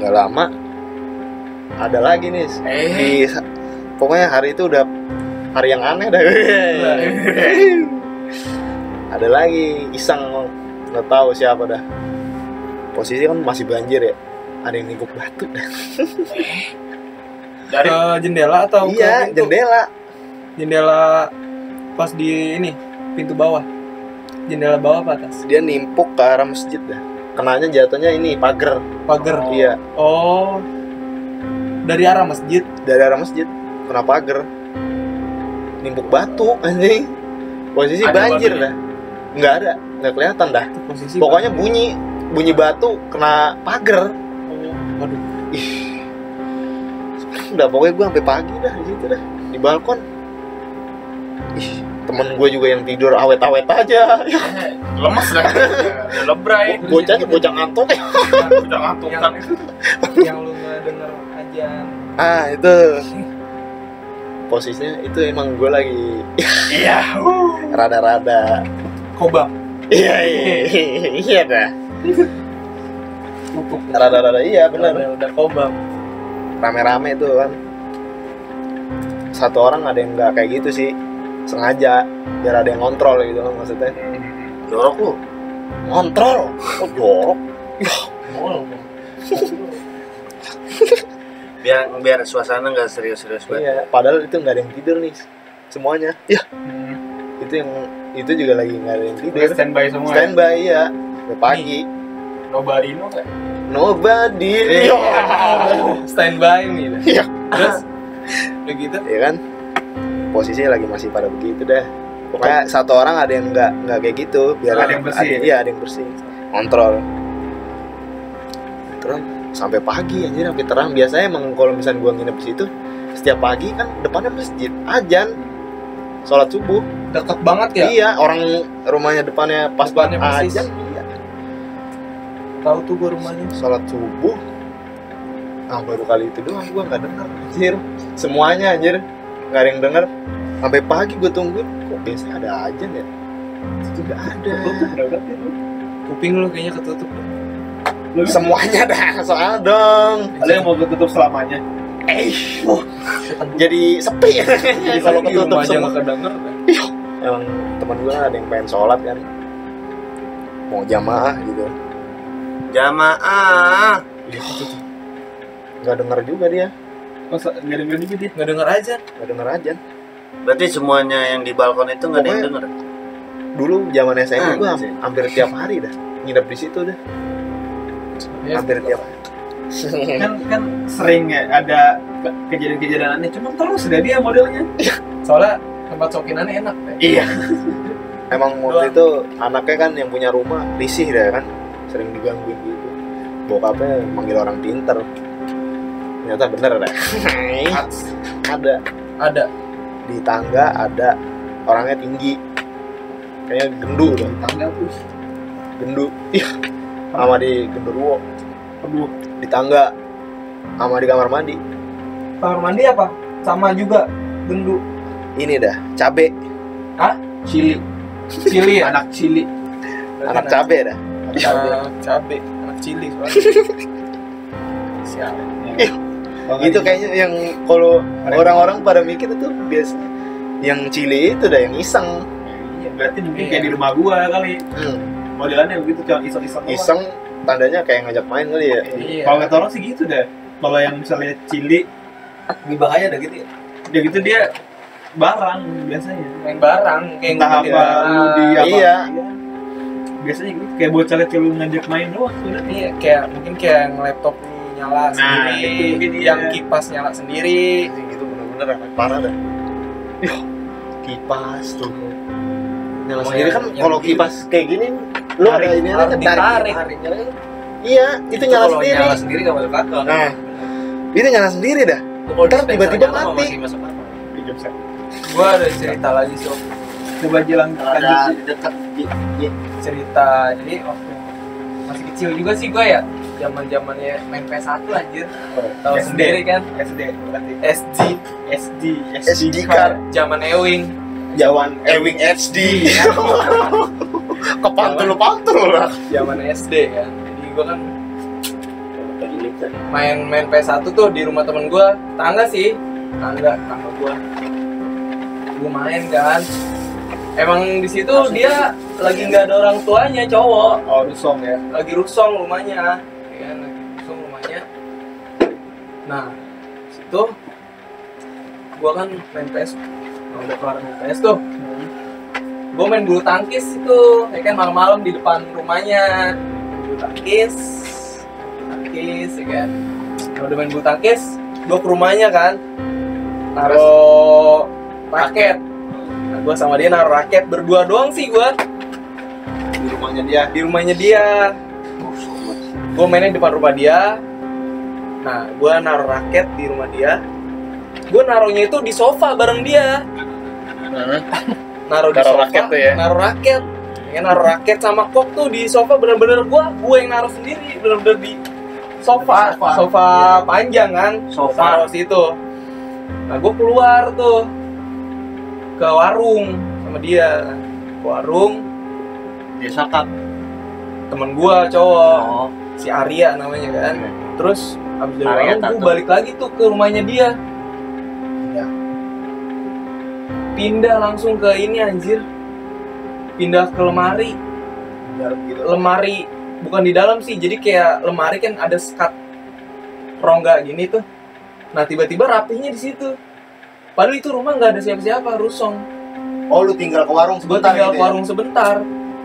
D: nggak lama ada lagi nih.
B: Eh.
D: di pokoknya hari itu udah hari yang aneh dah. Ada lagi iseng. Nggak tahu siapa dah. Posisi kan masih banjir ya. Ada yang nimpuk batu dah.
B: Dari
C: ke jendela atau
D: iya
C: ke pintu?
D: jendela.
C: Jendela pas di ini pintu bawah jendela bawah apa atas?
D: Dia nimpuk ke arah masjid dah. Kenanya jatuhnya ini pagar.
C: Pagar?
D: Iya.
C: Oh. Dari arah masjid?
D: Dari arah masjid kena pagar. Nimpuk batu anjing. Posisi
B: Ada
D: banjir dah. Nggak ada nggak kelihatan dah.
C: Posisi
D: pokoknya bunyi bunyi batu kena pagar.
C: Oh, waduh.
D: Udah pokoknya gue sampai pagi dah di situ dah di balkon. Ih temen gue juga yang tidur awet-awet aja. Ya,
B: lemes. Udah lebray.
D: bocahnya bocah ngantuk. Ya
B: Udah ngantuk kan.
C: yang lu denger ajan
D: ah itu. Posisinya itu emang gue lagi
B: Iya.
D: rada-rada.
C: Kobam.
D: Iya iya iya dah. Rada-rada iya bener.
C: Udah udah kobam.
D: Rame-rame tuh kan satu orang ada yang nggak kayak gitu sih sengaja biar ada yang ngontrol gitu kan maksudnya
A: Jorok lu.
D: ngontrol oh jorok
A: Biar biar suasana nggak serius-serius banget.
D: iya padahal itu nggak ada yang tidur nih semuanya ya itu yang itu juga lagi nggak ada yang tidur
B: standby semua. ya?
D: standby ya udah pagi
B: Nobody know kan?
D: nobody
B: Iya.
C: standby nih.
D: Iya.
C: terus udah gitu
D: ya kan posisinya lagi masih pada begitu dah pokoknya satu orang ada yang nggak nggak kayak gitu biar
B: Ada yang bersih ya?
D: iya ada yang bersih. Kontrol. Terus sampai pagi anjir sampai terang. Biasanya emang kalau misalnya gua nginep di situ setiap pagi kan depannya masjid ajan sholat subuh.
C: Deket banget ya?
D: Iya orang rumahnya depannya pas
C: Depannya
D: banget
C: persis.
D: ajan iya.
C: Tahu tuh gua rumahnya.
D: Sholat subuh. Ah baru kali itu doang gua nggak denger anjir. Semuanya anjir nggak ada yang denger. Sampai pagi gua tungguin. Kok biasanya ada ajan ya itu nggak ada.
C: Kuping lu kayaknya ketutup.
D: Semuanya dah soal dong.
B: Ada yang mau tutup selamanya.
D: eh jadi sepi. Jadi kalau ketutup
C: aja
D: semua.
C: nggak kedenger
D: emang teman gua ada yang pengen sholat kan? Mau jamaah gitu.
A: Jamaah.
D: nggak denger juga dia
B: Masa enggak denger juga dia?
C: nggak denger aja
D: nggak denger ajan
A: Berarti semuanya yang di balkon itu nggak ada yang denger.
D: dulu zaman SMP gua
A: Anjir.
D: hampir tiap hari dah nginep di situ dah hampir tiap hari
B: kan kan sering ya ada kejadian-kejadian aneh cuma terus ada dia modelnya
C: soalnya tempat cokinannya enak deh
B: iya
D: Emang waktu itu anaknya kan yang punya rumah risih dah kan sering digangguin gitu. Bokapnya manggil orang pinter. Ternyata bener dah. ada
C: ada
D: di tangga ada orangnya tinggi. Kayaknya gendu dah.
B: tangga tuh
D: Gendu. Iya. Sama di genderuwo.
B: aduh
D: Di tangga. Sama di kamar mandi.
G: Kamar mandi apa? Sama juga gendu.
D: Ini dah, cabe.
B: cili
C: cili ya
B: anak cili
D: Anak cabe dah.
C: Anak cabe anak Cili soalnya.
D: itu kayaknya yang kalau orang-orang pada mikir itu biasa yang cili itu dah yang iseng
B: Iya, berarti mungkin kayak di rumah gua kali.
D: Hmm,
B: Modelannya begitu cuma iseng-iseng.
D: iseng tandanya kayak ngajak main kali ya
C: Iya.
B: Kalau kata orang sih gitu deh. Kalau yang misalnya cili,
F: Lebih bahaya dah gitu ya.
B: dia gitu dia barang biasanya.
C: Main barang kayak
B: Entah apa lu di
C: barang.
B: apa.
D: Iya.
B: Biasanya gitu kayak bocah kecil ngajak main doang udah.
C: Iya, kayak mungkin kayak yang laptop nyala
B: Nah,
C: sendiri,
B: itu mungkin iya.
C: yang kipas nyala sendiri.
D: Itu bener-bener parah dah Ih, kipas tuh nyala
C: Oh,
D: sendiri kan kalau kipas kayak gini lu ada ini aja
C: ditarik.
D: iya itu nyala
F: kalau
D: sendiri
F: nyala sendiri gak masuk akal.
D: nah itu nyala sendiri dah Ntar tiba-tiba
F: nyala
D: mati.
C: Gua ada cerita lagi sob.
B: Coba lanjut.
A: di dekat di
C: cerita jadi waktu masih kecil juga sih gue ya zaman zamannya main PS1 anjir. Tahu
B: SD.
C: sendiri kan?
B: SD berarti.
C: SG
B: SD,
D: SD card.
C: zaman Ewing.
D: Jawan Ewing HD kepantul pantul lah.
C: Zaman SD kan? Jadi gue kan main main PS1 tuh di rumah temen gue tangga sih. Tangga tangga gue gue main kan. Emang di situ dia lagi nggak ada orang tuanya cowok.
B: Oh, Rusong ya.
C: lagi rusong rumahnya ya kan. Rusong rumahnya. Nah situ gua kan main PS nah, udah kelar main PS tuh. Gua main bulu tangkis itu. Ya kan malam-malam di depan rumahnya. Bulu tangkis. Tangkis ya kan. Kalau udah main bulu tangkis gua ke rumahnya kan. Naruh raket. Nah, gua sama dia naruh raket berdua doang sih gua.
D: Di rumahnya dia.
C: Di rumahnya dia gue mainnya di depan rumah dia. Nah gue naruh raket di rumah dia. Gue naruhnya itu di sofa bareng dia. Naruh di
B: Naruh
C: sofa
B: raket tuh ya?
C: naruh raket. Ya naruh raket sama kok tuh di sofa. Bener-bener gue gue yang naruh sendiri. Bener-bener di sofa. Sofa, panjang kan?
A: Sofa.
C: naruh situ. Nah gue keluar tuh ke warung sama dia. Ke warung.
A: Dia sakap
C: temen gua cowok.
A: Oh
C: si Arya namanya kan. Terus abis dari
A: Arya
C: warung
A: tato.
C: balik lagi tuh ke rumahnya dia. Pindah. Langsung ke ini anjir. Pindah ke lemari.
D: Gitu.
C: Lemari bukan di dalam sih. Jadi kayak lemari kan ada sekat rongga gini tuh. Nah tiba-tiba rapinya di situ. Padahal itu rumah nggak ada siapa-siapa rusong.
D: Oh lu tinggal ke warung
C: gue
D: sebentar
C: tinggal
D: gitu
C: ke
D: ya?
C: warung sebentar.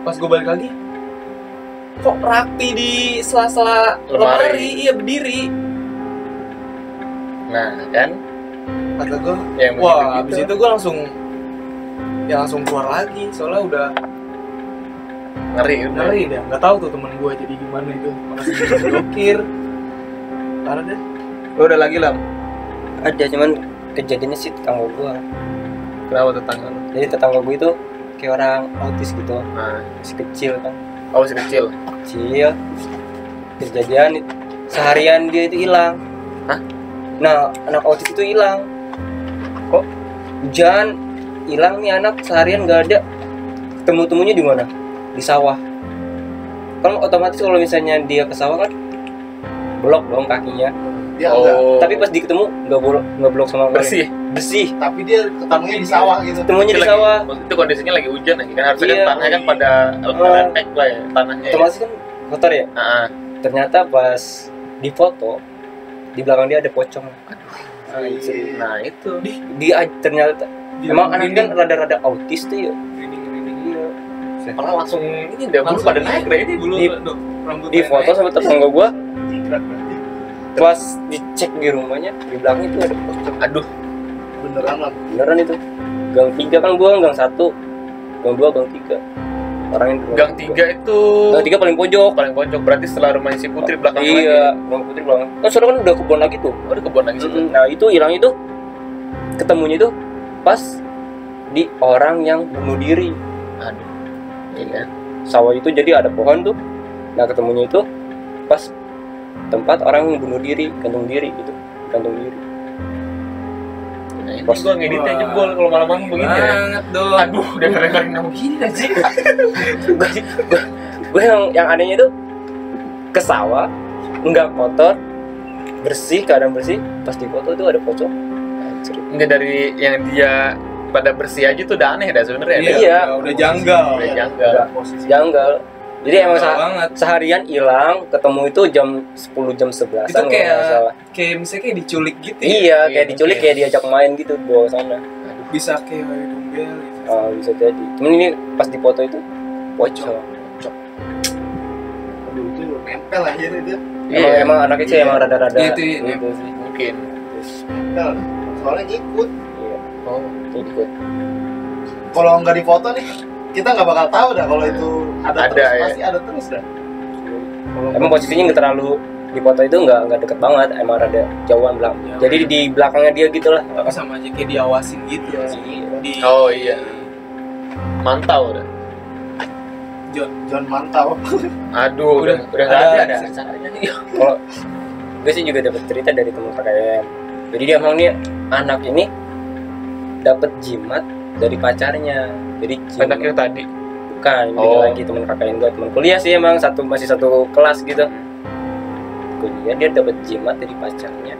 C: Pas gue balik lagi kok rapi di sela-sela
B: Lemari.
C: lemari. Iya berdiri.
B: Nah, kan?
C: kata gue
B: Yang
C: wah
B: begitu-gitu.
C: abis itu gue langsung ya langsung keluar lagi. Soalnya udah
B: ngeri udah.
C: ngeri deh. Nggak tahu tuh temen gue jadi gimana itu. Masih blokir parah deh.
B: Lu udah lagi lam.
E: ada cuman kejadiannya sih tetangga gua.
B: Kenapa tetangga
E: jadi tetangga gua itu kayak orang autis gitu.
B: Nah,
E: masih kecil kan
B: oh masih kecil.
E: kecil. Kejadian seharian dia itu hilang.
B: Hah?
E: nah anak autis itu hilang. Kok hujan? Hilang nih anak seharian nggak ada. Temu temunya di mana? Di sawah. Kan otomatis kalau misalnya dia ke sawah kan blok dong kakinya
D: dia enggak
B: Oh.
E: tapi pas diketemui nggak blok nggak blok sama sekali.
B: bersih.
E: bersih
D: tapi dia ketemunya di sawah gitu
E: temunya di
B: Lagi-
E: sawah
B: Itu kondisinya lagi hujan lagi kan harusnya
E: Iya.
B: kan tanahnya kan pada pada
E: Eh.
B: tek lah ya tanahnya. Ya.
E: otomatis kan kotor ya
B: Nah,
E: ternyata pas di foto di belakang dia ada pocong
B: nah itu.
E: dia ternyata emang anak kan rada-rada autis tuh ya
B: Orang langsung ini udah bulu pada naik deh ini.
C: bulu
E: Di-
C: aduh,
E: di foto sama tetangga gua. Pas dicek di rumahnya di belakang itu ada pocong
B: Aduh,
D: beneran lah
E: beneran itu. Gang tiga kan gua gang satu. Gang dua gang tiga. Orang yang
B: gang tiga itu
E: gang tiga paling pojok.
B: Paling pojok berarti setelah rumahnya si Putri belakang lagi.
E: iya gang putri belakang. Kan soalnya kan udah kebun lagi tuh.
B: Oh, ada kebun lagi situ.
E: Nah itu hilang itu ketemunya itu pas di orang yang bunuh diri.
B: Aduh. Iya.
E: Sawah itu jadi ada pohon tuh. Nah ketemunya itu pas tempat orang bunuh diri gantung diri gitu gantung diri
B: Nah, ini
E: Pas-
B: gua ngeditnya jebol kalau malam-malam begini ya.
C: banget dong
B: Aduh, udah keren-keren nama begini aja.
E: gue yang yang anehnya itu ke sawah nggak kotor bersih keadaan bersih pas di foto tuh ada pocong.
B: Enggak dari yang dia pada bersih aja tuh udah aneh dah sebenarnya.
E: Iya.
B: dah.
C: udah janggal
B: Udah janggal.
E: janggal jadi emang sah-
C: banget.
E: seharian hilang ketemu itu jam 10 jam 11
C: itu kayak kayak misalnya kayak diculik gitu ya?
E: Iya
B: Iya,
E: kayak diculik
B: mungkin.
E: kayak diajak main gitu bawa ke sana.
C: Bisa kayak dumbel gitu.
E: Ah, bisa jadi. Cuman ini pas di foto itu pocong.
D: Aduh itu nempel aja itu
E: emang emang anaknya sih emang rada-rada
C: Iya, itu, iya.
E: gitu sih.
B: Mungkin.
D: nempel. Soalnya ngikut.
E: Iya.
B: Oh.
E: ikut
D: kalau nggak difoto nih kita nggak bakal tahu dah kalau itu ada,
B: Ada,
D: terus
B: ya.
D: pasti ada terus dah Kalau
E: emang posisinya nggak terlalu di foto itu nggak nggak deket banget emang rada jauhan belakang
C: Jauh.
E: jadi di belakangnya dia gitu lah
C: tapi sama aja kayak diawasin gitu
E: Iya.
C: di
B: Oh, iya. Mantau dah.
D: John mantau
B: Aduh, udah
C: Udah,
B: udah nggak
C: ada-
B: ada dah caranya nih.
E: kalau gue sih juga dapat cerita dari teman KKN jadi dia emang nih anak ini dapat jimat dari pacarnya. Jadi jimat
B: Anak yang tadi.
E: bukan beda
B: Oh.
E: lagi teman KKN gue teman kuliah sih emang satu masih satu kelas gitu. Kuliah dia dapat jimat dari pacarnya.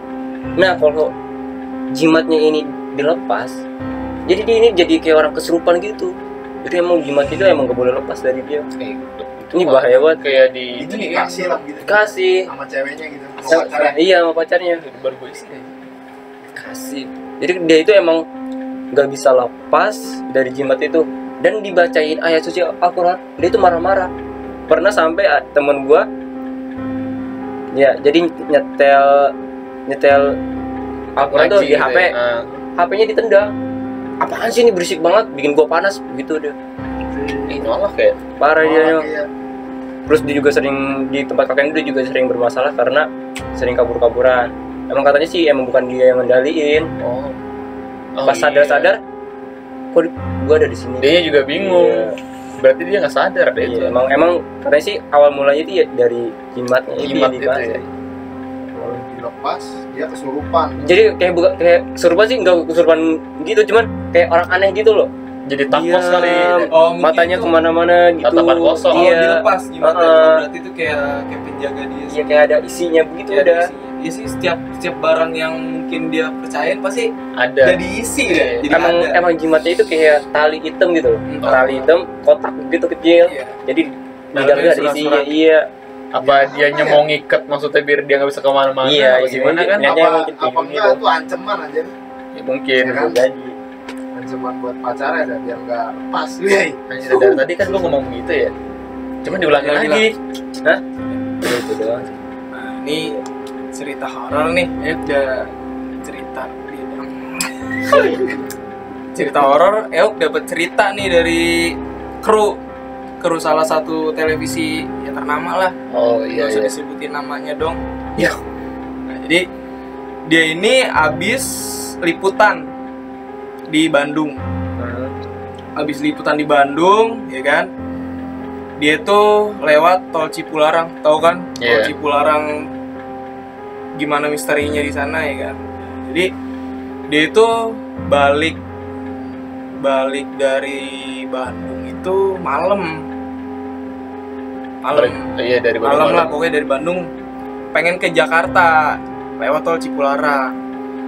E: Nah kalau jimatnya ini dilepas jadi dia ini jadi kayak orang kesurupan gitu. Jadi emang jimat itu emang gak boleh lepas dari dia.
B: Eh,
E: ini bahaya banget.
B: Kayak di
D: itu
B: ini
D: dikasih lah gitu.
E: Kasih
D: sama ceweknya gitu sama
E: Sama-
D: pacarnya.
E: iya sama pacarnya.
B: Baru gue
E: kasih jadi dia itu emang nggak bisa lepas dari jimat itu dan dibacain ayat suci Al-Quran dia itu marah-marah pernah sampai ah, temen gua ya jadi nyetel nyetel Al-Quran tuh di
B: gitu
E: HP
B: ya. Ah.
E: HP-nya ditendang apaan sih ini berisik banget bikin gua panas begitu dia
B: Ih, nolak ya.
E: parah dia Nyok.
D: iya.
E: terus dia juga sering di tempat kakeknya dia juga sering bermasalah karena sering kabur-kaburan emang katanya sih emang bukan dia yang ngendaliin
B: Oh. Oh,
E: pas
B: iya.
E: sadar-sadar kok di- gua ada di sini
B: Dia juga bingung.
E: Iya.
B: Berarti dia nggak sadar deh itu.
E: Iya, emang emang katanya sih awal mulanya itu ya dari jimatnya itu
B: Jimat itu
E: dibahas.
B: ya.
D: kalau dilepas dia kesurupan
E: jadi kayak buka kayak kesurupan sih nggak kesurupan gitu cuman kayak orang aneh gitu loh
B: Jadi takut
E: Diam,
B: sekali.
C: oh
E: matanya
C: itu
E: ke mana-mana gitu
B: Tatapan kosong.
C: kalau
E: iya
C: dilepas gimana
E: Heeh.
C: berarti itu kayak kayak penjaga dia
E: iya kayak ada isinya begitu
C: Iya,
E: udah
C: diisi. Iya sih setiap setiap barang yang mungkin dia percayain pasti
B: Ada.
C: udah diisi deh. Jadi
E: emang
C: ada.
E: emang jimatnya itu kayak tali hitam gitu loh
C: Hmm,
E: tali hitam kotak gitu kecil
C: Iya.
E: jadi di
C: Dalamnya
E: ada isinya iya
B: apa dia mau ngikat maksudnya biar dia nggak bisa ke mana-mana
E: Iya,
B: apa
E: iya,
B: gimana
E: iya.
B: kan
E: Niatnya
D: apa
E: mungkin
D: apa enggak itu ancaman aja
B: Ya, mungkin
D: Iya kan?
E: jadi
D: ancaman buat pacarnya dah biar nggak lepas Wih,
B: Anjir, dari tadi kan lu ngomong gitu ya cuman diulangi
C: Ulangi
B: lagi
E: Hah? itu doang.
C: Nah, ini cerita horor nih. Ya udah cerita cerita horor. Eok dapat cerita nih dari kru kru salah satu televisi ya ternama lah.
B: oh iya
C: usah
B: iya
C: disebutin namanya dong. Ya. Nah, jadi dia ini abis liputan di Bandung. Abis liputan di Bandung, ya kan? Dia tuh lewat tol Cipularang, tahu kan? Tol
B: Iya.
C: Cipularang gimana misterinya di sana ya kan? Jadi dia itu balik balik dari Bandung itu malam. Malam
B: iya dari
C: malam lah pokoknya dari Bandung pengen ke Jakarta lewat tol Cipularang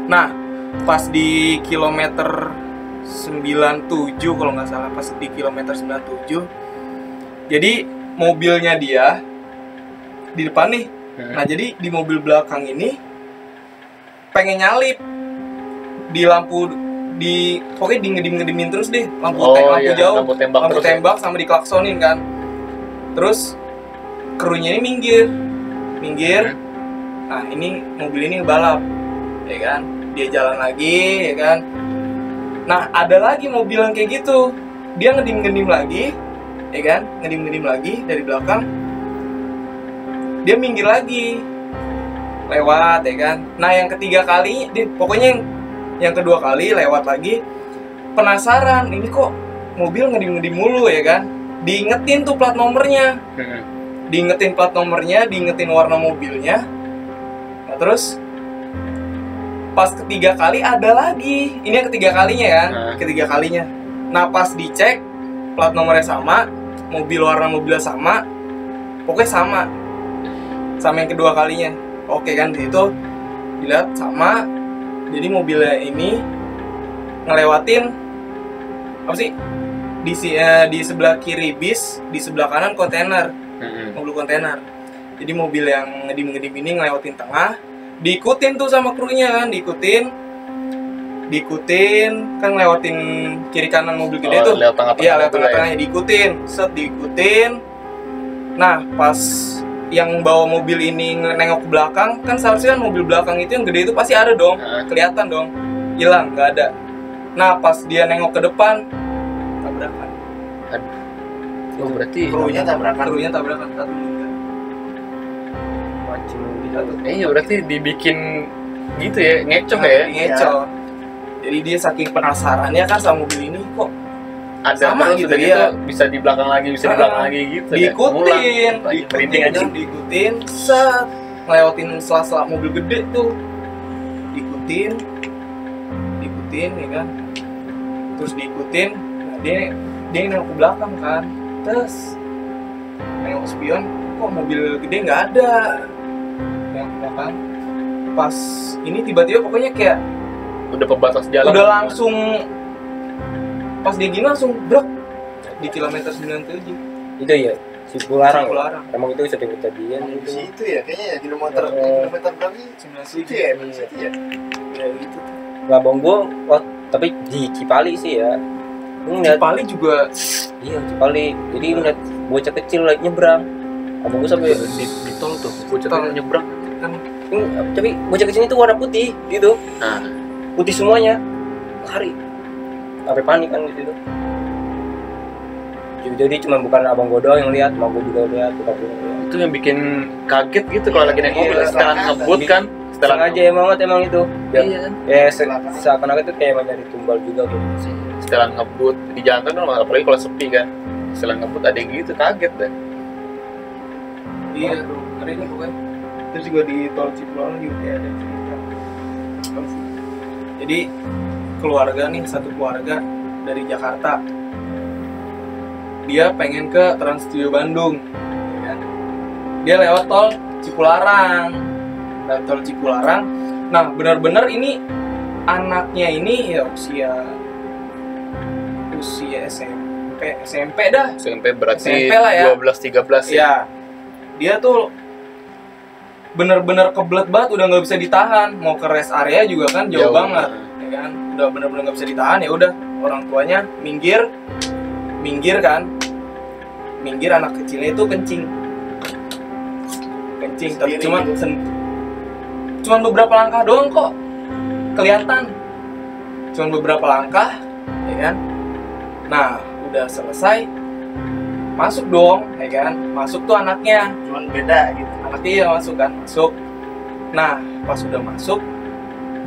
C: nah pas di kilometer 97 kalau nggak salah pas di kilometer 97 jadi mobilnya dia di depan nih. Nah jadi di mobil belakang ini pengen nyalip. Di lampu di pokoknya di ngedim ngedimin terus deh. Lampu
B: oh
C: te- lampu
B: iya
C: jauh.
B: lampu tembak
C: lampu
B: ya?
C: tembak sama diklaksonin kan. Terus krunya ini minggir. Minggir. Nah ini mobil ini balap ya kan. Dia jalan lagi ya kan. Nah ada lagi mobil yang kayak gitu. Dia ngedim ngedim lagi ya kan. Ngedim ngedim lagi dari belakang dia minggir lagi lewat ya kan nah yang ketiga kali dia pokoknya yang yang kedua kali lewat lagi penasaran ini kok mobil ngedim ngedim mulu ya kan diingetin tuh plat nomornya
B: Hmm.
C: diingetin plat nomornya, diingetin warna mobilnya. Nah, terus pas ketiga kali ada lagi. Ini yang ketiga kalinya kan, ketiga kalinya. Nah, pas dicek plat nomornya sama, mobil warna mobilnya sama, pokoknya sama. Sama yang kedua kalinya. Oke kan di situ dilihat sama jadi mobilnya ini ngelewatin apa sih? Di si- eh, di sebelah kiri bis di sebelah kanan kontainer mobil kontainer. Jadi mobil yang ngedim-ngedim ini ngelewatin tengah diikutin tuh sama krunya kan diikutin diikutin kan ngelewatin kiri kanan mobil gede
B: Oh,
C: tuh.
B: lewat tengah-tengah
C: iya lewat
B: ya.
C: tengah-tengahnya diikutin set diikutin. Nah pas yang bawa mobil ini nengok ke belakang kan seharusnya kan mobil belakang itu yang gede itu pasti ada dong
B: Heeh.
C: kelihatan dong. Hilang nggak ada. Nah pas dia nengok ke depan tabrakan.
B: Oh, berarti
D: Krunya tabrakan.
C: krunya tabrakan satu meninggal
B: Eh, iya berarti dibikin gitu ya, ngecoh ya.
C: ngeco jadi dia saking penasarannya kan sama mobil ini kok
B: Ada
C: Sama
B: terus
C: gitu,
B: udah
C: iya.
B: bisa di belakang lagi, bisa di
C: Ah,
B: belakang lagi gitu. ya.
C: diikutin.
B: Lagi
C: diikutin
B: aja.
C: diikutin set ngelewatin sela-sela mobil gede tuh diikutin diikutin ya kan terus diikutin nah, dia dia nengok ke belakang kan terus nengok spion kok mobil gede nggak ada nengok ke belakang pas ini tiba-tiba pokoknya kayak
B: Udah pembatas jalan.
C: udah langsung pas dia gini langsung brok di kilometer 97
E: itu ya si Pularang ya?
C: Cipularang.
E: emang itu sering kejadian
D: Di
E: itu.
D: situ ya kayaknya ya kilometer
E: Oh.
D: kilometer berapa sih?
C: 97
D: Situ ya, emang situ ya.
C: ya gitu
E: nggak bong gua wah tapi di Cipali sih ya. Ngeliat
C: Cipali juga.
E: Iya Cipali. Jadi ngeliat bocah kecil lagi nyebrang. Abang gua sampai
B: di, di tol tuh, bocah tuh nyebrang.
E: Hmm, tapi bocah kecil itu warna putih gitu.
B: Nah,
E: putih semuanya. Lari sampai panik kan gitu jadi cuma bukan abang gua doang yang lihat mau gua juga lihat juga lihat.
B: Itu yang bikin kaget gitu kalau lagi naik
D: Iya,
B: mobil
D: kecelakaan.
B: ngebut kan? Setelan
E: sengaja emang banget emang itu. Ya,
B: iya kan?
E: ya se- seakan-akan itu kayak mau nyari tumbal juga gitu
B: setelan ngebut di jalan kan apalagi kalau sepi kan. Setelan ngebut ada yang gitu kaget deh.
C: Iya. Ngeri nih pokoknya. Terus juga di tol Cipularang juga kayak ada cerita. Jadi keluarga nih satu keluarga dari Jakarta. Dia pengen ke Trans Studio Bandung ya kan? dia lewat tol Cipularang. Lewat tol Cipularang. Nah benar-benar ini anaknya ini ya usia usia SMP SMP dah.
B: SMP berarti
C: SMP lah ya.
B: 12 13 ya?
C: Iya. Dia tuh bener-bener kebelet banget udah nggak bisa ditahan. Mau ke rest area juga kan jauh, banget ya kan? Udah bener-bener nggak bisa ditahan ya udah. Orang tuanya minggir minggir kan? Minggir anak kecilnya itu kencing. Kencing tapi cuman
D: gitu.
C: sen- cuman beberapa langkah doang kok. Kelihatan. Cuman beberapa langkah ya kan? Nah udah selesai masuk dong ya kan? Masuk tuh anaknya.
D: Cuman beda gitu.
C: anaknya ya masuk kan? Masuk. Nah pas udah masuk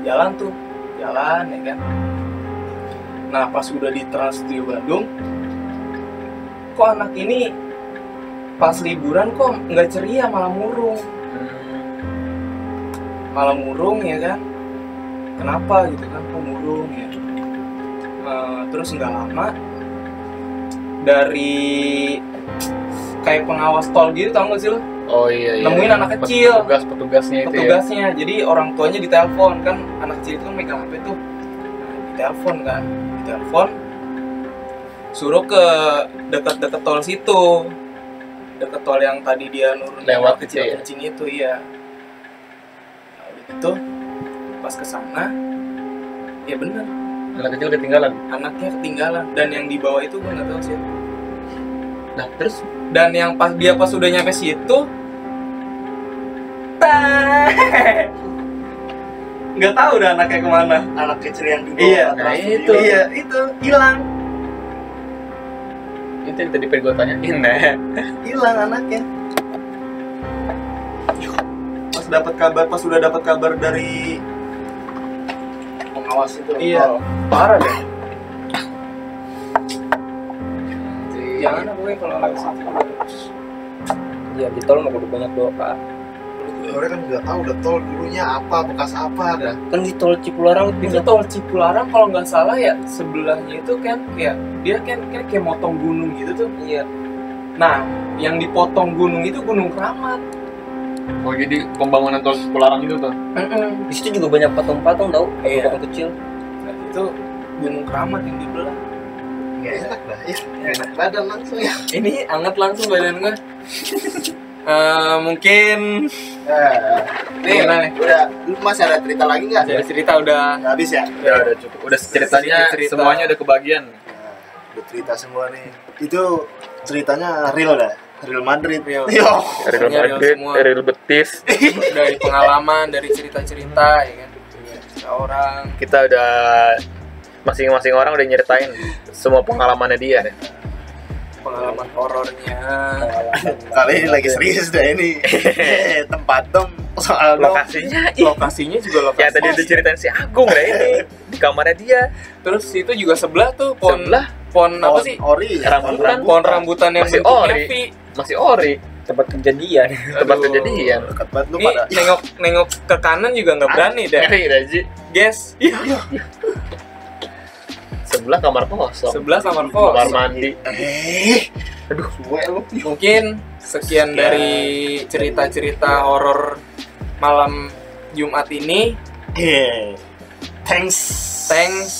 C: jalan tuh jalan ya kan? Nah pas udah di Trans Studio Bandung kok anak ini pas liburan kok nggak ceria malah murung. Malah murung ya kan? Kenapa gitu kan? Kok murung ya? Eh, terus nggak lama dari kayak pengawas tol gitu tau gak sih lo
B: oh iya iya.
C: Nemuin anak kecil.
B: petugas petugasnya itu ya.
C: Petugasnya. Jadi orang tuanya ditelepon kan. Anak kecil itu kan megang HP tuh. Nah, ditelepon kan. Ditelepon. Suruh ke dekat-dekat tol situ. Dekat tol yang tadi dia nurun
B: Lewat itu ya?
C: kecil itu iya. Nah, gitu pas ke sana ya bener.
B: Anak kecil ketinggalan?
C: Anaknya ketinggalan. Dan yang dibawa itu gue nggak tahu siapa
B: nah terus
C: dan yang pas dia pas udah nyampe situ teh, nggak tahu udah anaknya ke mana
D: Anak kecil yang dibawa
C: Iya,
B: nah itu.
C: iya itu hilang
B: itu yang tadi pengen gue tanyain
C: hilang anaknya pas dapat kabar pas udah dapat kabar dari
D: pengawas itu.
C: Iya.
D: tol.
C: parah deh jangan apa kalau lewat situ
E: ya di tol mah kudu banyak doa
D: Orang kan nggak tahu udah tol dulunya apa bekas apa kan.
E: kan di tol Cipularang
C: itu
E: itu
C: tol Cipularang kalau nggak salah ya sebelahnya itu kan ya dia kan kan kayak motong gunung gitu tuh
E: iya
C: nah yang dipotong gunung itu gunung keramat
B: Oh jadi pembangunan tol Cipularang itu tuh.
E: Di situ juga banyak patung-patung tau,
C: Iya.
E: patung kecil.
C: Nah, itu Gunung Keramat yang dibelah.
D: Gak enak lah ya. Enak badan langsung ya.
C: Ini anget langsung badan gue. Eh, mungkin
D: Nah, nih,
C: nih?
D: udah lu masih ada cerita lagi nggak?
C: dari cerita udah
D: Nggak habis ya?
B: Ya udah cukup. Udah ceritanya
C: cerita.
B: semuanya udah kebagian.
D: Nah, udah cerita semua nih. Itu ceritanya real dah. Real Madrid.
C: Real.
D: Yo.
B: Real
C: real
B: Madrid,
C: semua.
B: Real Betis.
C: dari pengalaman, dari cerita-cerita ya kan. Cerita orang.
B: Kita udah masing-masing orang udah nyeritain semua pengalamannya dia deh.
C: pengalaman horornya
D: Kali ini lagi serius dah ini. Tempat dom soal.
B: Lokasinya ih.
C: lokasinya juga lokasi
B: Ya tadi udah ceritain si Agung deh ini di kamarnya dia.
C: terus itu juga sebelah tuh pohon
B: Sebelah
C: pohon apa sih
D: Ori.
B: Rambutan.
C: pohon rambutan yang
B: Masih ori.
C: V
B: masih ori
E: Tempat kejadian.
B: tempat
C: Aduh.
B: kejadian.
D: Dekat banget lu
C: ini
D: pada.
C: nengok nengok ke kanan juga nggak berani dah
B: Ngeri
C: guys
B: Sebelah kamar kosong.
C: sebelah kamar
B: Kamar
C: kos
B: mandi.
D: Eh. Aduh, gue lu.
C: mungkin sekian dari cerita-cerita horor malam Jumat ini
D: Eh. Thanks.
C: thanks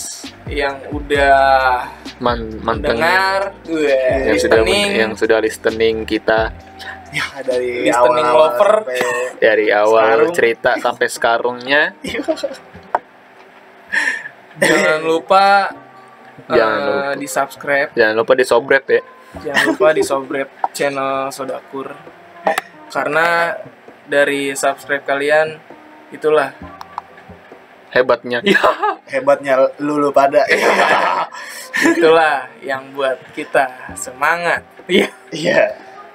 C: yang udah
B: Man
C: gue
B: yang sudah
C: listening
B: yang sudah listening kita
D: Ya dari
C: Listening
D: awal-awal
C: lover.
D: sampai-
B: dari awal
D: Sekarung.
B: cerita sampai sekarungnya.
C: jangan lupa
B: Jangan
C: eh,
B: lupa.
C: di subscribe
B: Jangan lupa di sobret ya.
C: jangan lupa di subscribe channel Sodakur karena dari subscribe kalian itulah
B: Hebatnya.
D: hebatnya lu lu pada.
C: itulah yang buat kita semangat Iya.
D: Iya.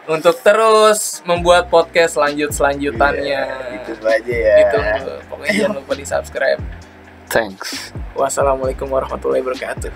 C: untuk terus membuat podcast lanjut selanjutannya
D: Itu aja ya.
C: itu pokoknya jangan lupa di subscribe
B: Thanks.
C: wassalamualaikum warahmatullahi wabarakatuh